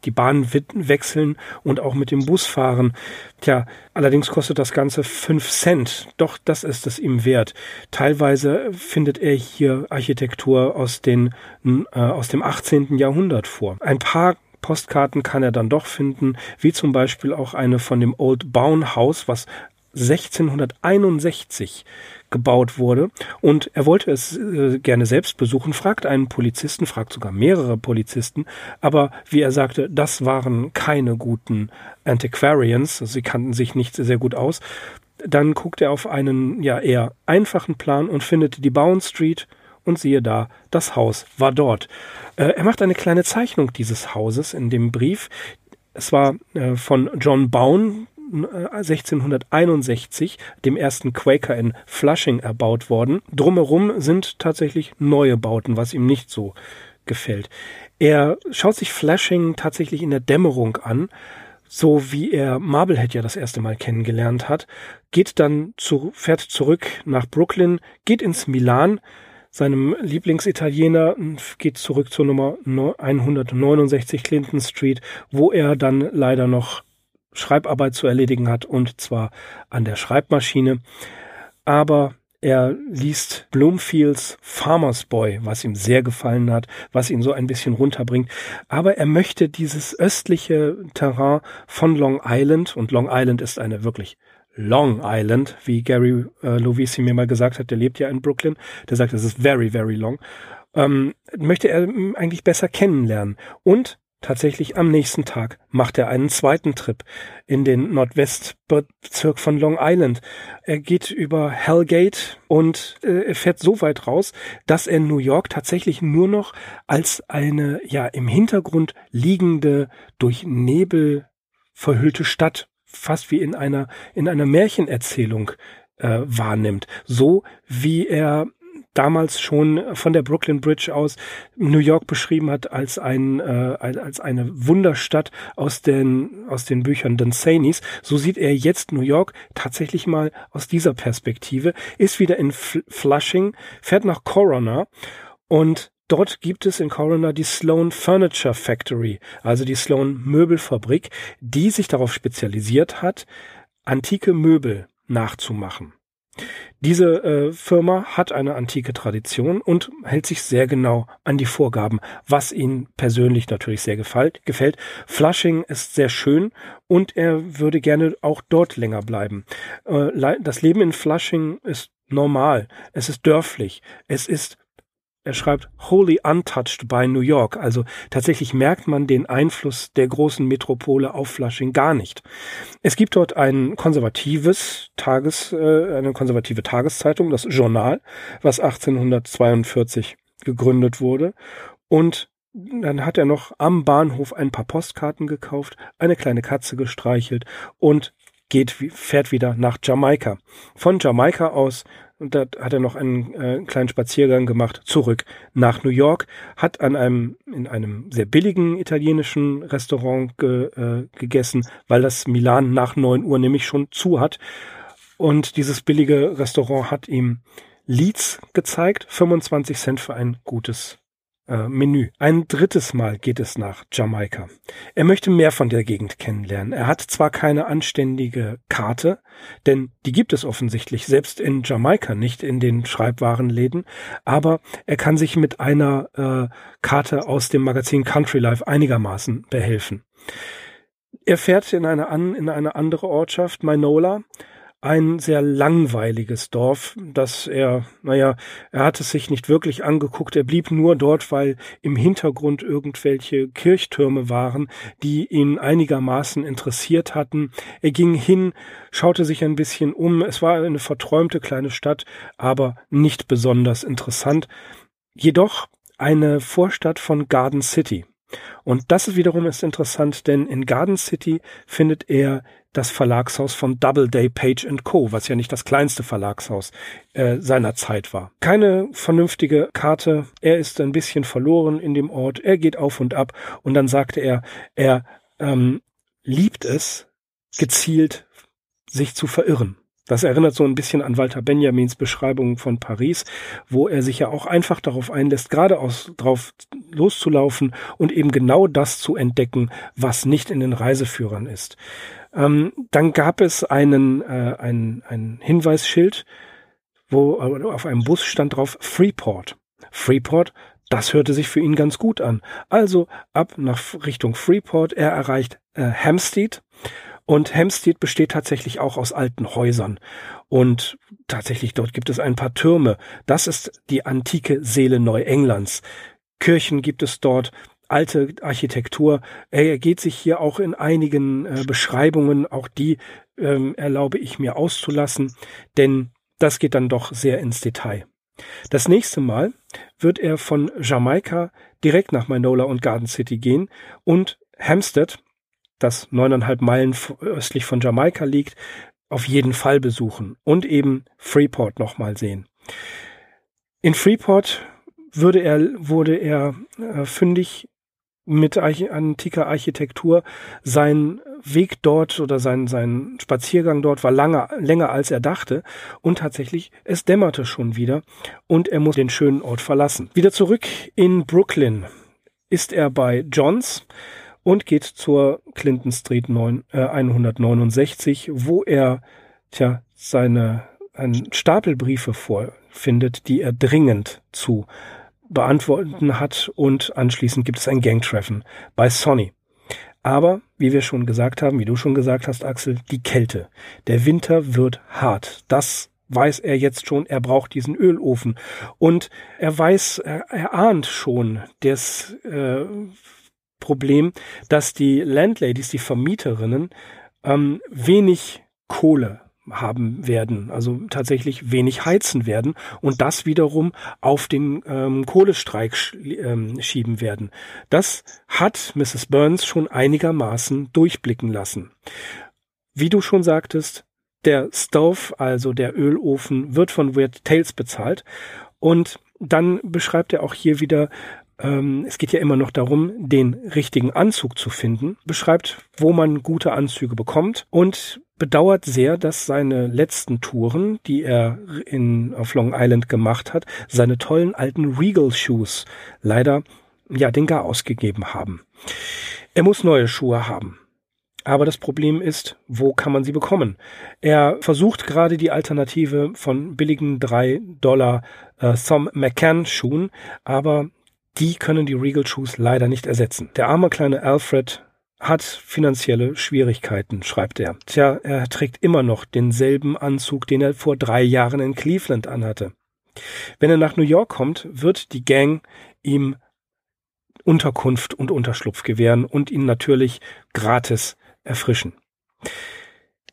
die Bahn wechseln und auch mit dem Bus fahren. Tja, allerdings kostet das Ganze fünf Cent. Doch das ist es ihm wert. Teilweise findet er hier Architektur aus, den, äh, aus dem 18. Jahrhundert vor. Ein paar Postkarten kann er dann doch finden, wie zum Beispiel auch eine von dem Old Bown House, was 1661 gebaut wurde. Und er wollte es äh, gerne selbst besuchen, fragt einen Polizisten, fragt sogar mehrere Polizisten, aber wie er sagte, das waren keine guten Antiquarians, sie kannten sich nicht sehr gut aus. Dann guckt er auf einen ja eher einfachen Plan und findet die Bowen Street und siehe da, das Haus war dort. Äh, er macht eine kleine Zeichnung dieses Hauses in dem Brief. Es war äh, von John Bowen 1661 dem ersten Quaker in Flushing erbaut worden. Drumherum sind tatsächlich neue Bauten, was ihm nicht so gefällt. Er schaut sich Flushing tatsächlich in der Dämmerung an, so wie er Marblehead ja das erste Mal kennengelernt hat, geht dann zu, fährt zurück nach Brooklyn, geht ins Milan, seinem Lieblingsitaliener, geht zurück zur Nummer 169 Clinton Street, wo er dann leider noch Schreibarbeit zu erledigen hat und zwar an der Schreibmaschine. Aber er liest Bloomfields Farmer's Boy, was ihm sehr gefallen hat, was ihn so ein bisschen runterbringt. Aber er möchte dieses östliche Terrain von Long Island, und Long Island ist eine wirklich Long Island, wie Gary äh, Lovisi mir mal gesagt hat, der lebt ja in Brooklyn, der sagt, es ist very, very long, ähm, möchte er eigentlich besser kennenlernen. Und Tatsächlich am nächsten Tag macht er einen zweiten Trip in den Nordwestbezirk von Long Island. Er geht über Hellgate und äh, fährt so weit raus, dass er New York tatsächlich nur noch als eine ja im Hintergrund liegende durch Nebel verhüllte Stadt fast wie in einer in einer Märchenerzählung äh, wahrnimmt, so wie er damals schon von der Brooklyn Bridge aus New York beschrieben hat als ein äh, als eine Wunderstadt aus den aus den Büchern Danzanis, so sieht er jetzt New York tatsächlich mal aus dieser Perspektive, ist wieder in Flushing, fährt nach Corona und Dort gibt es in Corona die Sloan Furniture Factory, also die Sloan Möbelfabrik, die sich darauf spezialisiert hat, antike Möbel nachzumachen. Diese äh, Firma hat eine antike Tradition und hält sich sehr genau an die Vorgaben, was ihm persönlich natürlich sehr gefällt. gefällt. Flushing ist sehr schön und er würde gerne auch dort länger bleiben. Äh, das Leben in Flushing ist normal, es ist dörflich, es ist er schreibt wholly untouched by New York. Also tatsächlich merkt man den Einfluss der großen Metropole auf Flushing gar nicht. Es gibt dort ein konservatives Tages, äh, eine konservative Tageszeitung, das Journal, was 1842 gegründet wurde. Und dann hat er noch am Bahnhof ein paar Postkarten gekauft, eine kleine Katze gestreichelt und geht, fährt wieder nach Jamaika. Von Jamaika aus und da hat er noch einen äh, kleinen Spaziergang gemacht zurück nach New York, hat an einem in einem sehr billigen italienischen Restaurant ge, äh, gegessen, weil das Milan nach neun Uhr nämlich schon zu hat. Und dieses billige Restaurant hat ihm Leads gezeigt, 25 Cent für ein gutes äh, Menü. Ein drittes Mal geht es nach Jamaika. Er möchte mehr von der Gegend kennenlernen. Er hat zwar keine anständige Karte, denn die gibt es offensichtlich selbst in Jamaika nicht in den Schreibwarenläden, aber er kann sich mit einer äh, Karte aus dem Magazin Country Life einigermaßen behelfen. Er fährt in eine, an, in eine andere Ortschaft, Minola, ein sehr langweiliges Dorf, das er, naja, er hat es sich nicht wirklich angeguckt, er blieb nur dort, weil im Hintergrund irgendwelche Kirchtürme waren, die ihn einigermaßen interessiert hatten. Er ging hin, schaute sich ein bisschen um, es war eine verträumte kleine Stadt, aber nicht besonders interessant. Jedoch eine Vorstadt von Garden City. Und das wiederum ist interessant, denn in Garden City findet er das Verlagshaus von Doubleday Page Co., was ja nicht das kleinste Verlagshaus äh, seiner Zeit war. Keine vernünftige Karte, er ist ein bisschen verloren in dem Ort, er geht auf und ab und dann sagte er, er ähm, liebt es, gezielt sich zu verirren. Das erinnert so ein bisschen an Walter Benjamins Beschreibung von Paris, wo er sich ja auch einfach darauf einlässt, geradeaus drauf loszulaufen und eben genau das zu entdecken, was nicht in den Reiseführern ist. Ähm, dann gab es einen, äh, ein, ein Hinweisschild, wo äh, auf einem Bus stand drauf Freeport. Freeport, das hörte sich für ihn ganz gut an. Also ab nach Richtung Freeport. Er erreicht äh, Hampstead und Hampstead besteht tatsächlich auch aus alten Häusern. Und tatsächlich dort gibt es ein paar Türme. Das ist die antike Seele Neuenglands. Kirchen gibt es dort, alte Architektur. Er geht sich hier auch in einigen äh, Beschreibungen, auch die ähm, erlaube ich mir auszulassen, denn das geht dann doch sehr ins Detail. Das nächste Mal wird er von Jamaika direkt nach Manola und Garden City gehen und Hampstead, das neuneinhalb Meilen östlich von Jamaika liegt, auf jeden Fall besuchen und eben Freeport nochmal sehen. In Freeport würde er, wurde er äh, fündig mit Arch antiker Architektur. Sein Weg dort oder sein, sein Spaziergang dort war lange, länger als er dachte und tatsächlich, es dämmerte schon wieder und er muss den schönen Ort verlassen. Wieder zurück in Brooklyn ist er bei Johns und geht zur Clinton Street 9, äh, 169, wo er tja, seine einen Stapel Briefe vorfindet, die er dringend zu beantworten hat und anschließend gibt es ein Gangtreffen bei Sonny. Aber, wie wir schon gesagt haben, wie du schon gesagt hast, Axel, die Kälte. Der Winter wird hart. Das weiß er jetzt schon, er braucht diesen Ölofen. Und er weiß, er, er ahnt schon das äh, Problem, dass die Landladies, die Vermieterinnen, ähm, wenig Kohle haben werden, also tatsächlich wenig heizen werden und das wiederum auf den ähm, Kohlestreik sch ähm, schieben werden. Das hat Mrs. Burns schon einigermaßen durchblicken lassen. Wie du schon sagtest, der Stove, also der Ölofen, wird von Weird Tales bezahlt Und dann beschreibt er auch hier wieder, ähm, es geht ja immer noch darum, den richtigen Anzug zu finden, beschreibt, wo man gute Anzüge bekommt und bedauert sehr, dass seine letzten Touren, die er in, auf Long Island gemacht hat, seine tollen alten Regal Shoes leider ja den Gar ausgegeben haben. Er muss neue Schuhe haben. Aber das Problem ist, wo kann man sie bekommen? Er versucht gerade die Alternative von billigen drei Dollar äh, Thom McCann Schuhen, aber die können die Regal Shoes leider nicht ersetzen. Der arme kleine Alfred hat finanzielle Schwierigkeiten, schreibt er. Tja, er trägt immer noch denselben Anzug, den er vor drei Jahren in Cleveland anhatte. Wenn er nach New York kommt, wird die Gang ihm Unterkunft und Unterschlupf gewähren und ihn natürlich gratis erfrischen.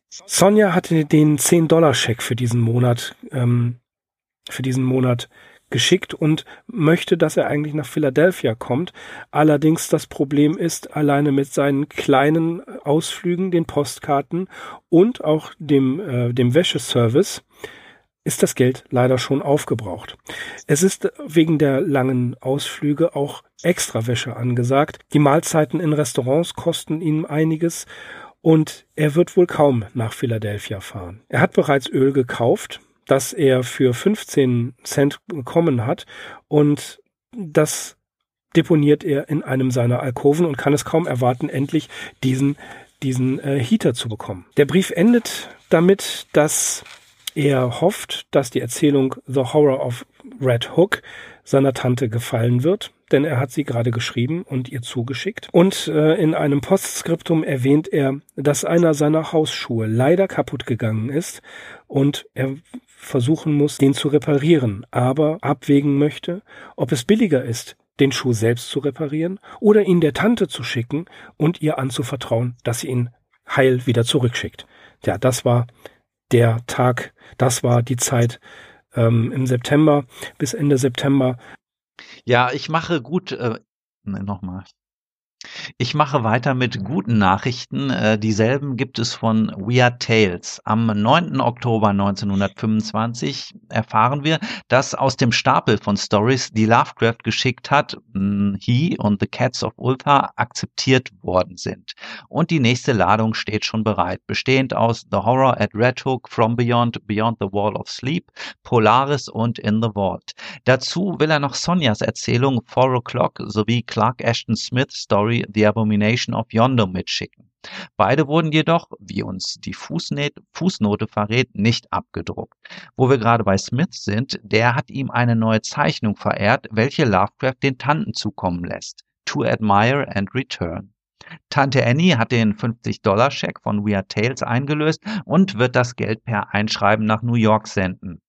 Sonja hatte den 10-Dollar-Scheck für diesen Monat, ähm, für diesen Monat geschickt und möchte, dass er eigentlich nach Philadelphia kommt. Allerdings das Problem ist, alleine mit seinen kleinen Ausflügen, den Postkarten und auch dem, äh, dem Wäscheservice ist das Geld leider schon aufgebraucht. Es ist wegen der langen Ausflüge auch extra Wäsche angesagt. Die Mahlzeiten in Restaurants kosten ihm einiges und er wird wohl kaum nach Philadelphia fahren. Er hat bereits Öl gekauft, das er für 15 Cent bekommen hat und das deponiert er in einem seiner Alkoven und kann es kaum erwarten, endlich diesen, diesen äh, Heater zu bekommen. Der Brief endet damit, dass er hofft, dass die Erzählung The Horror of Red Hook seiner Tante gefallen wird, denn er hat sie gerade geschrieben und ihr zugeschickt. Und äh, in einem Postskriptum erwähnt er, dass einer seiner Hausschuhe leider kaputt gegangen ist und er versuchen muss, den zu reparieren, aber abwägen möchte, ob es billiger ist, den Schuh selbst zu reparieren oder ihn der Tante zu schicken und ihr anzuvertrauen, dass sie ihn heil wieder zurückschickt. Ja, das war der Tag, das war die Zeit ähm, im September bis Ende September. Ja, ich mache gut, äh, ne, nochmal. Ich mache weiter mit guten Nachrichten. Äh, dieselben gibt es von Weird Tales. Am 9. Oktober 1925 erfahren wir, dass aus dem Stapel von Stories, die Lovecraft geschickt hat, hm, He und The Cats of Ulthar akzeptiert worden sind. Und die nächste Ladung steht schon bereit, bestehend aus The Horror at Red Hook, From Beyond, Beyond the Wall of Sleep, Polaris und In the Vault. Dazu will er noch Sonias Erzählung Four O'Clock sowie Clark Ashton Smith's Story Story The Abomination of Yonder mitschicken. Beide wurden jedoch, wie uns die Fußnote verrät, nicht abgedruckt. Wo wir gerade bei Smith sind, der hat ihm eine neue Zeichnung verehrt, welche Lovecraft den Tanten zukommen lässt. To Admire and Return. Tante Annie hat den 50-Dollar-Scheck von Weird Tales eingelöst und wird das Geld per Einschreiben nach New York senden.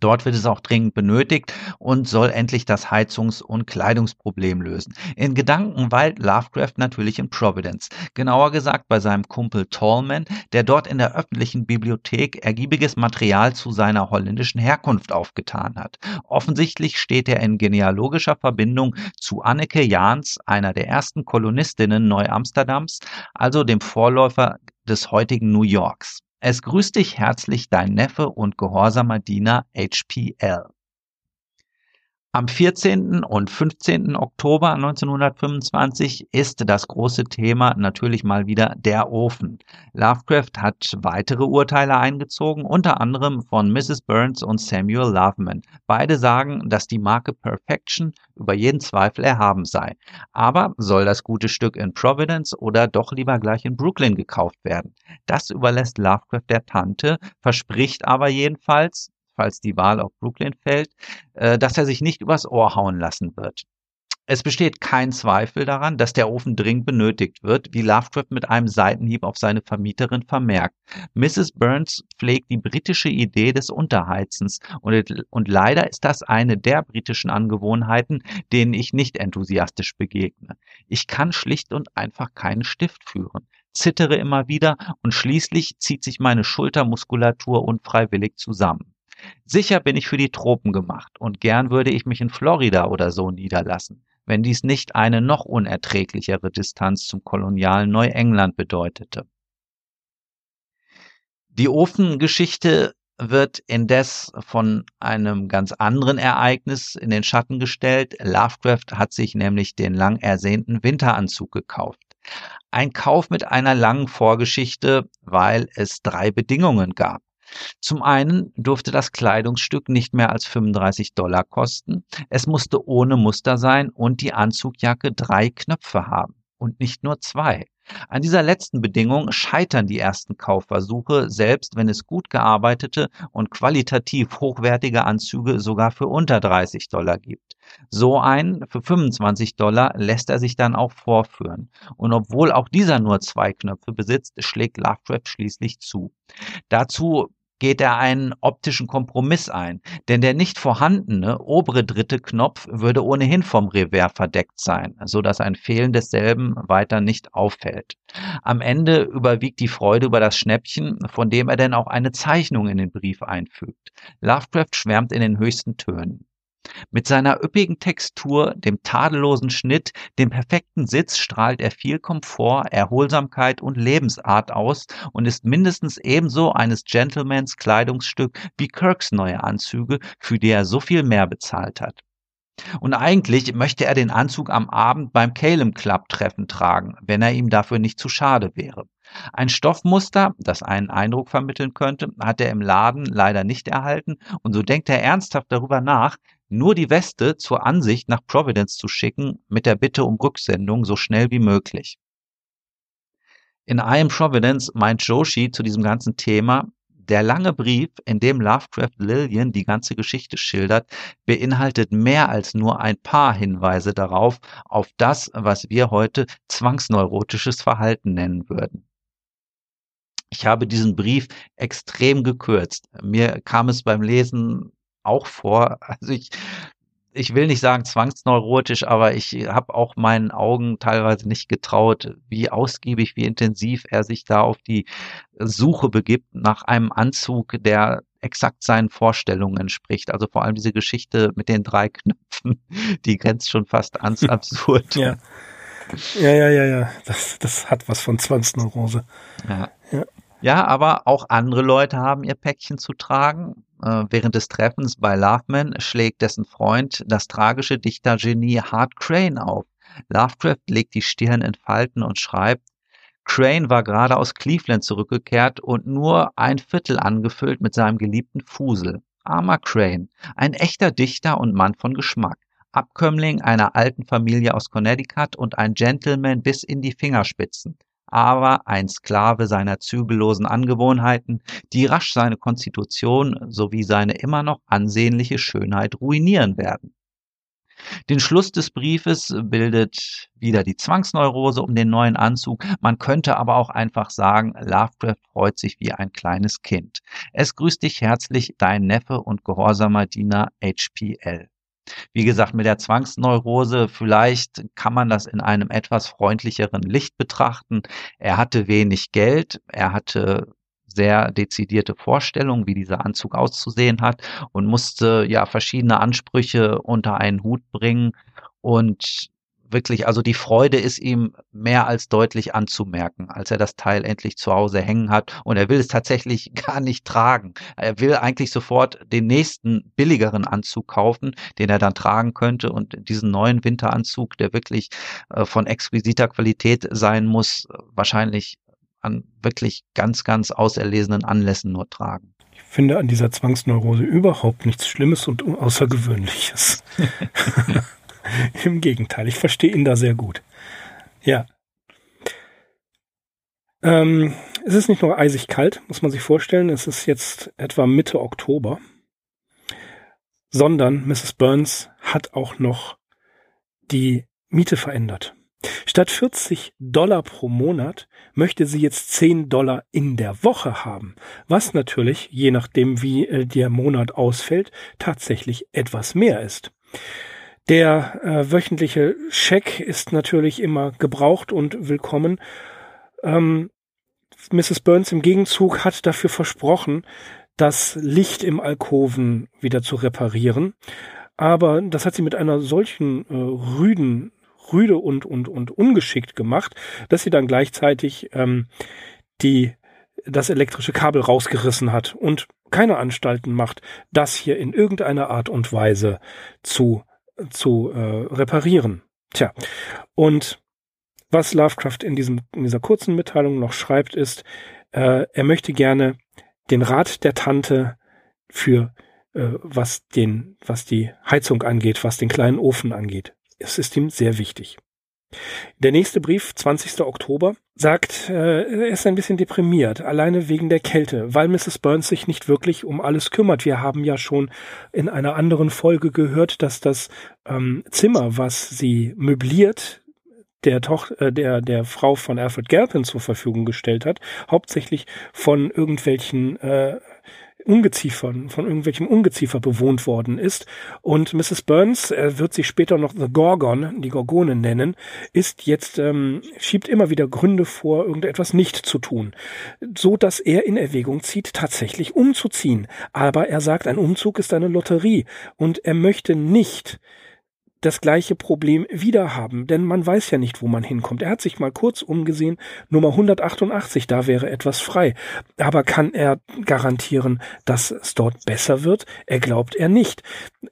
Dort wird es auch dringend benötigt und soll endlich das Heizungs- und Kleidungsproblem lösen. In Gedanken weilt Lovecraft natürlich in Providence, genauer gesagt bei seinem Kumpel Tallman, der dort in der öffentlichen Bibliothek ergiebiges Material zu seiner holländischen Herkunft aufgetan hat. Offensichtlich steht er in genealogischer Verbindung zu Anneke Jahns, einer der ersten Kolonistinnen Neu-Amsterdams, also dem Vorläufer des heutigen New Yorks. Es grüßt dich herzlich dein Neffe und gehorsamer Diener HPL. Am 14. und 15. Oktober 1925 ist das große Thema natürlich mal wieder der Ofen. Lovecraft hat weitere Urteile eingezogen, unter anderem von Mrs. Burns und Samuel Loveman. Beide sagen, dass die Marke Perfection über jeden Zweifel erhaben sei. Aber soll das gute Stück in Providence oder doch lieber gleich in Brooklyn gekauft werden? Das überlässt Lovecraft der Tante, verspricht aber jedenfalls, falls die Wahl auf Brooklyn fällt, äh, dass er sich nicht übers Ohr hauen lassen wird. Es besteht kein Zweifel daran, dass der Ofen dringend benötigt wird, wie Lovecraft mit einem Seitenhieb auf seine Vermieterin vermerkt. Mrs. Burns pflegt die britische Idee des Unterheizens und, und leider ist das eine der britischen Angewohnheiten, denen ich nicht enthusiastisch begegne. Ich kann schlicht und einfach keinen Stift führen, zittere immer wieder und schließlich zieht sich meine Schultermuskulatur unfreiwillig zusammen. Sicher bin ich für die Tropen gemacht und gern würde ich mich in Florida oder so niederlassen, wenn dies nicht eine noch unerträglichere Distanz zum kolonialen Neuengland bedeutete. Die Ofengeschichte wird indes von einem ganz anderen Ereignis in den Schatten gestellt. Lovecraft hat sich nämlich den lang ersehnten Winteranzug gekauft. Ein Kauf mit einer langen Vorgeschichte, weil es drei Bedingungen gab. Zum einen durfte das Kleidungsstück nicht mehr als 35 Dollar kosten, es musste ohne Muster sein und die Anzugjacke drei Knöpfe haben und nicht nur zwei. An dieser letzten Bedingung scheitern die ersten Kaufversuche, selbst wenn es gut gearbeitete und qualitativ hochwertige Anzüge sogar für unter 30 Dollar gibt. So einen für 25 Dollar lässt er sich dann auch vorführen. Und obwohl auch dieser nur zwei Knöpfe besitzt, schlägt Lovecraft schließlich zu. Dazu geht er einen optischen Kompromiss ein, denn der nicht vorhandene obere dritte Knopf würde ohnehin vom Revers verdeckt sein, so dass ein Fehlen desselben weiter nicht auffällt. Am Ende überwiegt die Freude über das Schnäppchen, von dem er denn auch eine Zeichnung in den Brief einfügt. Lovecraft schwärmt in den höchsten Tönen. Mit seiner üppigen Textur, dem tadellosen Schnitt, dem perfekten Sitz strahlt er viel Komfort, Erholsamkeit und Lebensart aus und ist mindestens ebenso eines Gentlemans Kleidungsstück wie Kirks neue Anzüge, für die er so viel mehr bezahlt hat. Und eigentlich möchte er den Anzug am Abend beim Calem Club Treffen tragen, wenn er ihm dafür nicht zu schade wäre. Ein Stoffmuster, das einen Eindruck vermitteln könnte, hat er im Laden leider nicht erhalten und so denkt er ernsthaft darüber nach, nur die Weste zur Ansicht nach Providence zu schicken, mit der Bitte um Rücksendung so schnell wie möglich. In I Am Providence meint Joshi zu diesem ganzen Thema, der lange Brief, in dem Lovecraft Lillian die ganze Geschichte schildert, beinhaltet mehr als nur ein paar Hinweise darauf, auf das, was wir heute zwangsneurotisches Verhalten nennen würden. Ich habe diesen Brief extrem gekürzt. Mir kam es beim Lesen auch vor. Also ich, ich will nicht sagen zwangsneurotisch, aber ich habe auch meinen Augen teilweise nicht getraut, wie ausgiebig, wie intensiv er sich da auf die Suche begibt nach einem Anzug, der exakt seinen Vorstellungen entspricht. Also vor allem diese Geschichte mit den drei Knöpfen, die grenzt schon fast ans Absurd. ja. Ja, ja, ja, ja. Das, das hat was von Zwangsneurose. Ja. ja. Ja, aber auch andere Leute haben ihr Päckchen zu tragen. Äh, während des Treffens bei Loveman schlägt dessen Freund das tragische Dichtergenie Hart Crane auf. Lovecraft legt die Stirn in Falten und schreibt, Crane war gerade aus Cleveland zurückgekehrt und nur ein Viertel angefüllt mit seinem geliebten Fusel. Armer Crane, ein echter Dichter und Mann von Geschmack. Abkömmling einer alten Familie aus Connecticut und ein Gentleman bis in die Fingerspitzen aber ein Sklave seiner zügellosen Angewohnheiten, die rasch seine Konstitution sowie seine immer noch ansehnliche Schönheit ruinieren werden. Den Schluss des Briefes bildet wieder die Zwangsneurose um den neuen Anzug. Man könnte aber auch einfach sagen, Lovecraft freut sich wie ein kleines Kind. Es grüßt dich herzlich, dein Neffe und gehorsamer Diener HPL. Wie gesagt, mit der Zwangsneurose, vielleicht kann man das in einem etwas freundlicheren Licht betrachten. Er hatte wenig Geld, er hatte sehr dezidierte Vorstellungen, wie dieser Anzug auszusehen hat und musste ja verschiedene Ansprüche unter einen Hut bringen und wirklich, also die Freude ist ihm mehr als deutlich anzumerken, als er das Teil endlich zu Hause hängen hat. Und er will es tatsächlich gar nicht tragen. Er will eigentlich sofort den nächsten billigeren Anzug kaufen, den er dann tragen könnte. Und diesen neuen Winteranzug, der wirklich äh, von exquisiter Qualität sein muss, wahrscheinlich an wirklich ganz, ganz auserlesenen Anlässen nur tragen. Ich finde an dieser Zwangsneurose überhaupt nichts Schlimmes und Außergewöhnliches. Im Gegenteil, ich verstehe ihn da sehr gut. Ja. Ähm, es ist nicht nur eisig kalt, muss man sich vorstellen. Es ist jetzt etwa Mitte Oktober. Sondern Mrs. Burns hat auch noch die Miete verändert. Statt 40 Dollar pro Monat möchte sie jetzt 10 Dollar in der Woche haben, was natürlich, je nachdem wie äh, der Monat ausfällt, tatsächlich etwas mehr ist. Der äh, wöchentliche Scheck ist natürlich immer gebraucht und willkommen. Ähm, Mrs. Burns im Gegenzug hat dafür versprochen, das Licht im Alkoven wieder zu reparieren. Aber das hat sie mit einer solchen äh, rüden, rüde und, und, und ungeschickt gemacht, dass sie dann gleichzeitig ähm, die, das elektrische Kabel rausgerissen hat und keine Anstalten macht, das hier in irgendeiner Art und Weise zu, zu äh, reparieren. Tja, und was Lovecraft in, diesem, in dieser kurzen Mitteilung noch schreibt, ist, äh, er möchte gerne den Rat der Tante für äh, was den, was die Heizung angeht, was den kleinen Ofen angeht. Es ist ihm sehr wichtig. Der nächste Brief, 20. Oktober, sagt, äh, er ist ein bisschen deprimiert, alleine wegen der Kälte, weil Mrs. Burns sich nicht wirklich um alles kümmert. Wir haben ja schon in einer anderen Folge gehört, dass das ähm, Zimmer, was sie möbliert, der Tochter, äh, der, der Frau von Alfred Galpin zur Verfügung gestellt hat, hauptsächlich von irgendwelchen äh, Ungeziefern, von irgendwelchem Ungeziefer bewohnt worden ist. Und Mrs. Burns, er wird sich später noch The Gorgon, die Gorgone nennen, ist jetzt, ähm, schiebt immer wieder Gründe vor, irgendetwas nicht zu tun. So dass er in Erwägung zieht, tatsächlich umzuziehen. Aber er sagt, ein Umzug ist eine Lotterie und er möchte nicht das gleiche Problem wieder haben, denn man weiß ja nicht, wo man hinkommt. Er hat sich mal kurz umgesehen, Nummer 188, da wäre etwas frei. Aber kann er garantieren, dass es dort besser wird? Er glaubt er nicht.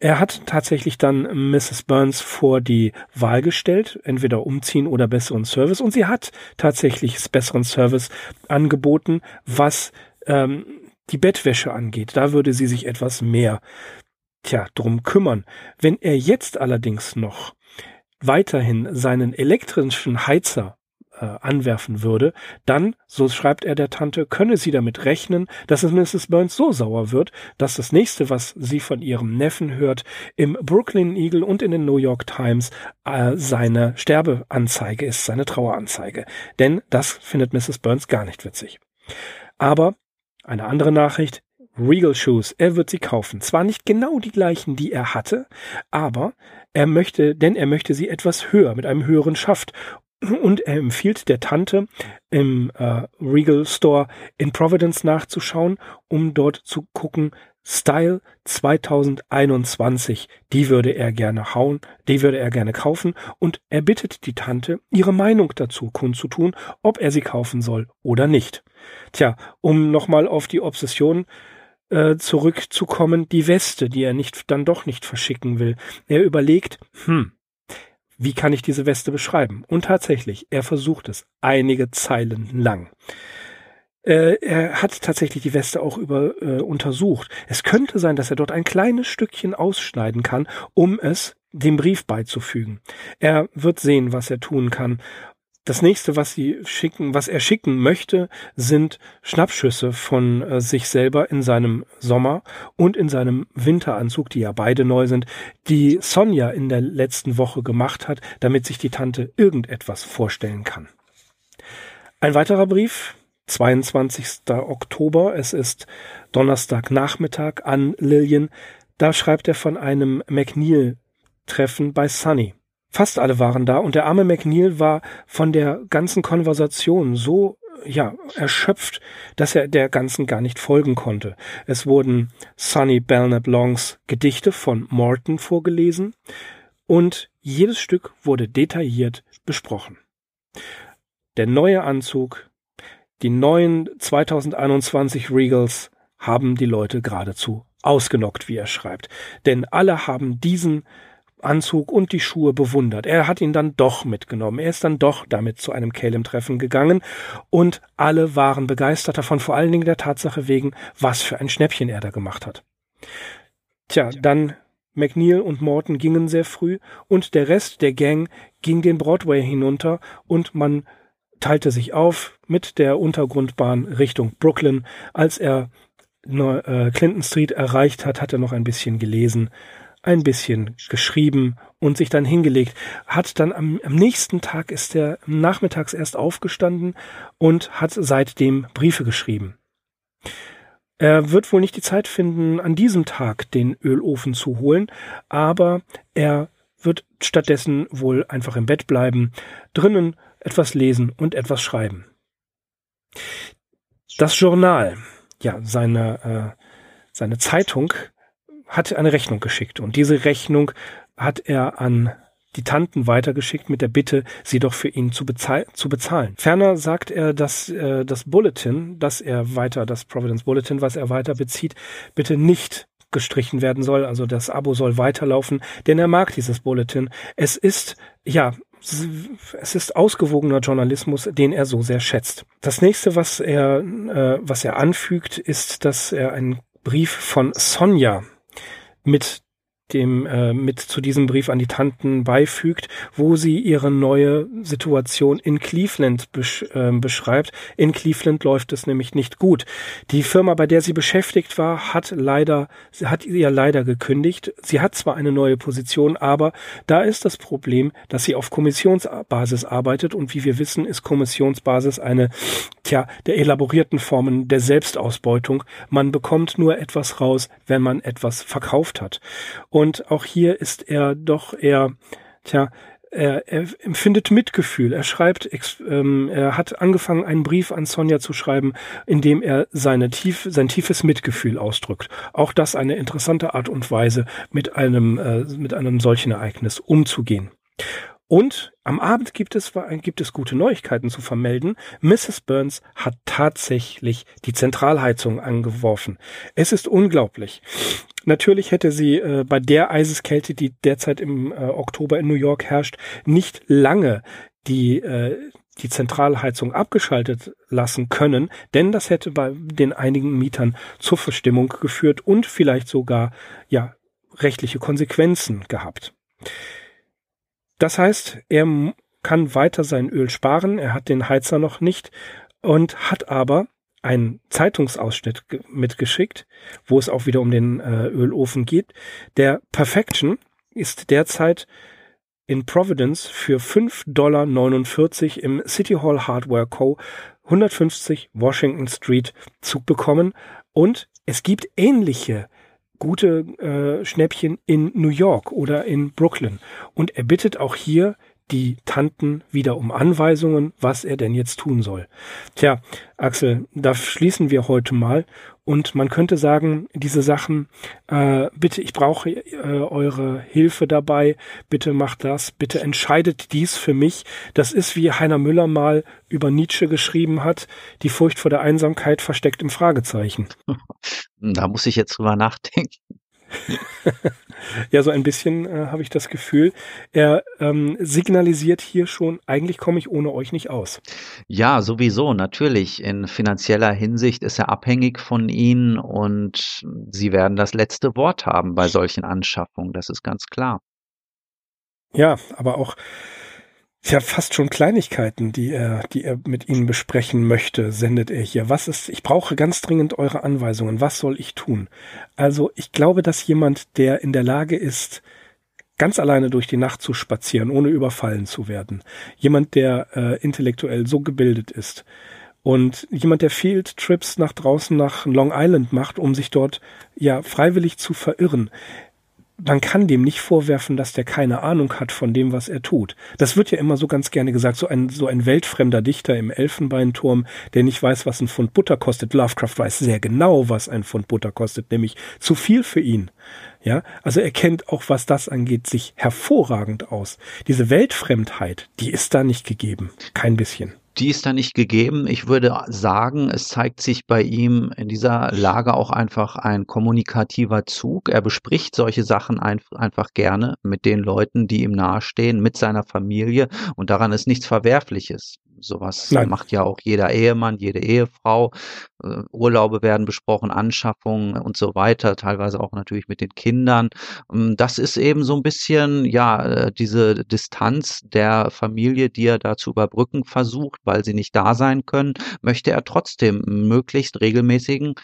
Er hat tatsächlich dann Mrs. Burns vor die Wahl gestellt, entweder umziehen oder besseren Service. Und sie hat tatsächlich besseren Service angeboten, was ähm, die Bettwäsche angeht. Da würde sie sich etwas mehr tja, drum kümmern. Wenn er jetzt allerdings noch weiterhin seinen elektrischen Heizer äh, anwerfen würde, dann, so schreibt er der Tante, könne sie damit rechnen, dass es Mrs. Burns so sauer wird, dass das nächste, was sie von ihrem Neffen hört, im Brooklyn Eagle und in den New York Times äh, seine Sterbeanzeige ist, seine Traueranzeige. Denn das findet Mrs. Burns gar nicht witzig. Aber eine andere Nachricht, Regal Shoes. Er wird sie kaufen. Zwar nicht genau die gleichen, die er hatte, aber er möchte, denn er möchte sie etwas höher, mit einem höheren Schaft. Und er empfiehlt der Tante im äh, Regal Store in Providence nachzuschauen, um dort zu gucken, Style 2021, die würde er gerne hauen, die würde er gerne kaufen und er bittet die Tante, ihre Meinung dazu kundzutun, ob er sie kaufen soll oder nicht. Tja, um nochmal auf die Obsession äh, zurückzukommen, die Weste, die er nicht, dann doch nicht verschicken will. Er überlegt, hm, wie kann ich diese Weste beschreiben? Und tatsächlich, er versucht es einige Zeilen lang. Äh, er hat tatsächlich die Weste auch über äh, untersucht. Es könnte sein, dass er dort ein kleines Stückchen ausschneiden kann, um es dem Brief beizufügen. Er wird sehen, was er tun kann. Das nächste, was sie schicken, was er schicken möchte, sind Schnappschüsse von äh, sich selber in seinem Sommer und in seinem Winteranzug, die ja beide neu sind, die Sonja in der letzten Woche gemacht hat, damit sich die Tante irgendetwas vorstellen kann. Ein weiterer Brief, 22. Oktober, es ist Donnerstagnachmittag an Lillian, da schreibt er von einem McNeil-Treffen bei Sunny. Fast alle waren da und der arme McNeil war von der ganzen Konversation so ja, erschöpft, dass er der ganzen gar nicht folgen konnte. Es wurden Sonny Belknap Longs Gedichte von Morton vorgelesen und jedes Stück wurde detailliert besprochen. Der neue Anzug, die neuen 2021 Regals haben die Leute geradezu ausgenockt, wie er schreibt. Denn alle haben diesen Anzug und die Schuhe bewundert. Er hat ihn dann doch mitgenommen. Er ist dann doch damit zu einem Calem-Treffen gegangen und alle waren begeistert davon, vor allen Dingen der Tatsache wegen, was für ein Schnäppchen er da gemacht hat. Tja, dann McNeil und Morton gingen sehr früh und der Rest der Gang ging den Broadway hinunter und man teilte sich auf mit der Untergrundbahn Richtung Brooklyn. Als er äh, Clinton Street erreicht hat, hat er noch ein bisschen gelesen ein bisschen geschrieben und sich dann hingelegt. Hat dann am, am nächsten Tag ist er nachmittags erst aufgestanden und hat seitdem Briefe geschrieben. Er wird wohl nicht die Zeit finden, an diesem Tag den Ölofen zu holen, aber er wird stattdessen wohl einfach im Bett bleiben, drinnen etwas lesen und etwas schreiben. Das Journal, ja, seine, äh, seine Zeitung hat eine Rechnung geschickt und diese Rechnung hat er an die Tanten weitergeschickt mit der Bitte, sie doch für ihn zu, bezahl zu bezahlen. Ferner sagt er, dass äh, das Bulletin, dass er weiter, das Providence Bulletin, was er weiter bezieht, bitte nicht gestrichen werden soll. Also das Abo soll weiterlaufen, denn er mag dieses Bulletin. Es ist, ja, es ist ausgewogener Journalismus, den er so sehr schätzt. Das nächste, was er, äh, was er anfügt, ist, dass er einen Brief von Sonja mit dem äh, mit zu diesem Brief an die Tanten beifügt, wo sie ihre neue Situation in Cleveland besch äh, beschreibt. In Cleveland läuft es nämlich nicht gut. Die Firma, bei der sie beschäftigt war, hat leider, sie hat ihr leider gekündigt. Sie hat zwar eine neue Position, aber da ist das Problem, dass sie auf Kommissionsbasis arbeitet und wie wir wissen, ist Kommissionsbasis eine, tja, der elaborierten Formen der Selbstausbeutung. Man bekommt nur etwas raus, wenn man etwas verkauft hat. Auch hier ist er doch eher, tja, er, er empfindet Mitgefühl. Er schreibt, ähm, er hat angefangen, einen Brief an Sonja zu schreiben, in dem er seine tief, sein tiefes Mitgefühl ausdrückt. Auch das eine interessante Art und Weise, mit einem, äh, mit einem solchen Ereignis umzugehen. Und am Abend gibt es, gibt es gute Neuigkeiten zu vermelden. Mrs. Burns hat tatsächlich die Zentralheizung angeworfen. Es ist unglaublich. Natürlich hätte sie äh, bei der Eiseskälte, die derzeit im äh, Oktober in New York herrscht, nicht lange die, äh, die Zentralheizung abgeschaltet lassen können, denn das hätte bei den einigen Mietern zur Verstimmung geführt und vielleicht sogar ja rechtliche Konsequenzen gehabt. Das heißt, er kann weiter sein Öl sparen, er hat den Heizer noch nicht und hat aber einen Zeitungsausschnitt mitgeschickt, wo es auch wieder um den äh, Ölofen geht. Der Perfection ist derzeit in Providence für 5,49 Dollar im City Hall Hardware Co. 150 Washington Street zu bekommen. Und es gibt ähnliche gute äh, Schnäppchen in New York oder in Brooklyn. Und er bittet auch hier die Tanten wieder um Anweisungen, was er denn jetzt tun soll. Tja, Axel, da schließen wir heute mal. Und man könnte sagen, diese Sachen, äh, bitte, ich brauche äh, eure Hilfe dabei, bitte macht das, bitte entscheidet dies für mich. Das ist, wie Heiner Müller mal über Nietzsche geschrieben hat, die Furcht vor der Einsamkeit versteckt im Fragezeichen. Da muss ich jetzt drüber nachdenken. ja, so ein bisschen äh, habe ich das Gefühl. Er ähm, signalisiert hier schon, eigentlich komme ich ohne euch nicht aus. Ja, sowieso, natürlich. In finanzieller Hinsicht ist er abhängig von ihnen und sie werden das letzte Wort haben bei solchen Anschaffungen, das ist ganz klar. Ja, aber auch ja fast schon Kleinigkeiten, die er, die er mit Ihnen besprechen möchte, sendet er hier. Was ist, ich brauche ganz dringend eure Anweisungen. Was soll ich tun? Also ich glaube, dass jemand, der in der Lage ist, ganz alleine durch die Nacht zu spazieren, ohne überfallen zu werden, jemand, der äh, intellektuell so gebildet ist, und jemand, der Field Trips nach draußen nach Long Island macht, um sich dort ja freiwillig zu verirren, man kann dem nicht vorwerfen, dass der keine Ahnung hat von dem, was er tut. Das wird ja immer so ganz gerne gesagt, so ein, so ein weltfremder Dichter im Elfenbeinturm, der nicht weiß, was ein Pfund Butter kostet. Lovecraft weiß sehr genau, was ein Pfund Butter kostet, nämlich zu viel für ihn. Ja, also er kennt auch, was das angeht, sich hervorragend aus. Diese Weltfremdheit, die ist da nicht gegeben. Kein bisschen die ist da nicht gegeben. Ich würde sagen, es zeigt sich bei ihm in dieser Lage auch einfach ein kommunikativer Zug. Er bespricht solche Sachen ein, einfach gerne mit den Leuten, die ihm nahestehen, mit seiner Familie und daran ist nichts Verwerfliches. Sowas Nein. macht ja auch jeder Ehemann, jede Ehefrau. Äh, Urlaube werden besprochen, Anschaffungen und so weiter, teilweise auch natürlich mit den Kindern. Ähm, das ist eben so ein bisschen, ja, äh, diese Distanz der Familie, die er da zu überbrücken versucht, weil sie nicht da sein können, möchte er trotzdem möglichst regelmäßigen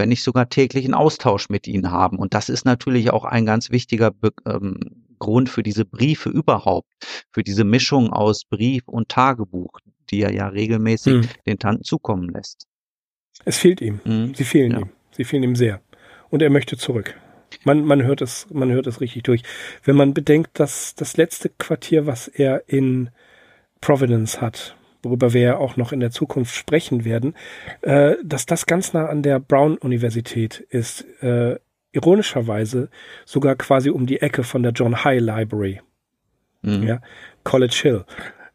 wenn nicht sogar täglichen Austausch mit ihnen haben. Und das ist natürlich auch ein ganz wichtiger Be ähm, Grund für diese Briefe überhaupt, für diese Mischung aus Brief und Tagebuch, die er ja regelmäßig hm. den Tanten zukommen lässt. Es fehlt ihm. Mhm. Sie fehlen ja. ihm. Sie fehlen ihm sehr. Und er möchte zurück. Man, man hört es, man hört es richtig durch. Wenn man bedenkt, dass das letzte Quartier, was er in Providence hat, worüber wir ja auch noch in der Zukunft sprechen werden, äh, dass das ganz nah an der Brown Universität ist. Äh, ironischerweise sogar quasi um die Ecke von der John High Library. mhm. ja, College Hill,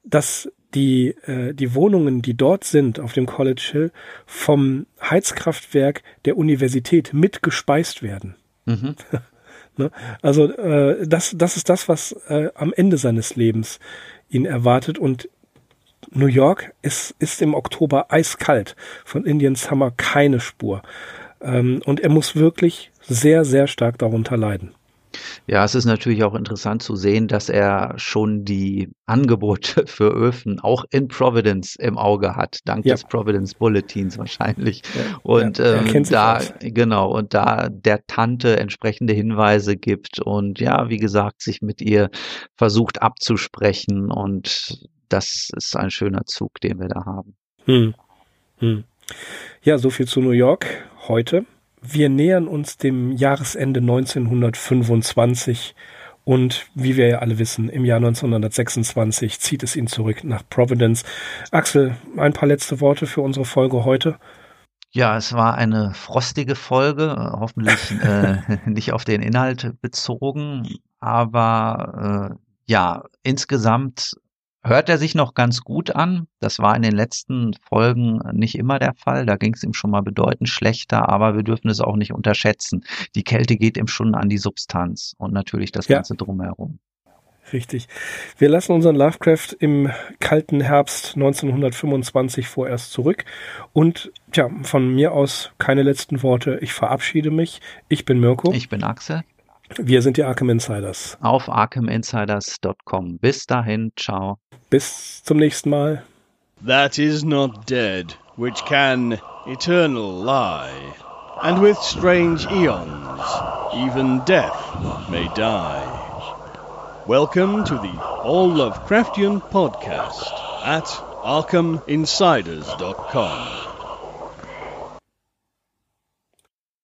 dass die, äh, die Wohnungen, die dort sind, auf dem College Hill, vom Heizkraftwerk der Universität mitgespeist werden. Mhm. ne? Also äh, das, das ist das, was äh, am Ende seines Lebens ihn erwartet. Und New York ist, ist im Oktober eiskalt. Von Indian Summer keine Spur. Ähm, und er muss wirklich sehr, sehr stark darunter leiden. Ja, es ist natürlich auch interessant zu sehen, dass er schon die Angebote für Öfen auch in Providence im Auge hat, dank ja. des Providence Bulletins wahrscheinlich. Ja, und ja, ähm, da, aus. genau, und da der Tante entsprechende Hinweise gibt und ja, wie gesagt, sich mit ihr versucht abzusprechen und das ist ein schöner Zug, den wir da haben. Hm. Hm. Ja, so viel zu New York heute. Wir nähern uns dem Jahresende 1925 und wie wir ja alle wissen, im Jahr 1926 zieht es ihn zurück nach Providence. Axel, ein paar letzte Worte für unsere Folge heute. Ja, es war eine frostige Folge, hoffentlich äh, nicht auf den Inhalt bezogen, aber äh, ja, insgesamt hört er sich noch ganz gut an. Das war in den letzten Folgen nicht immer der Fall. Da ging es ihm schon mal bedeutend schlechter, aber wir dürfen es auch nicht unterschätzen. Die Kälte geht ihm schon an die Substanz und natürlich das ja. Ganze drumherum. Richtig. Wir lassen unseren Lovecraft im kalten Herbst 1925 vorerst zurück. Und tja, von mir aus keine letzten Worte. Ich verabschiede mich. Ich bin Mirko. Ich bin Axel. Wir sind die Arkham Insiders. Auf arkhaminsiders.com. Bis dahin, ciao. Bis zum nächsten Mal. That is not dead, which can eternal lie, and with strange eons, even death may die. Welcome to the All Lovecraftian podcast at arkhaminsiders.com.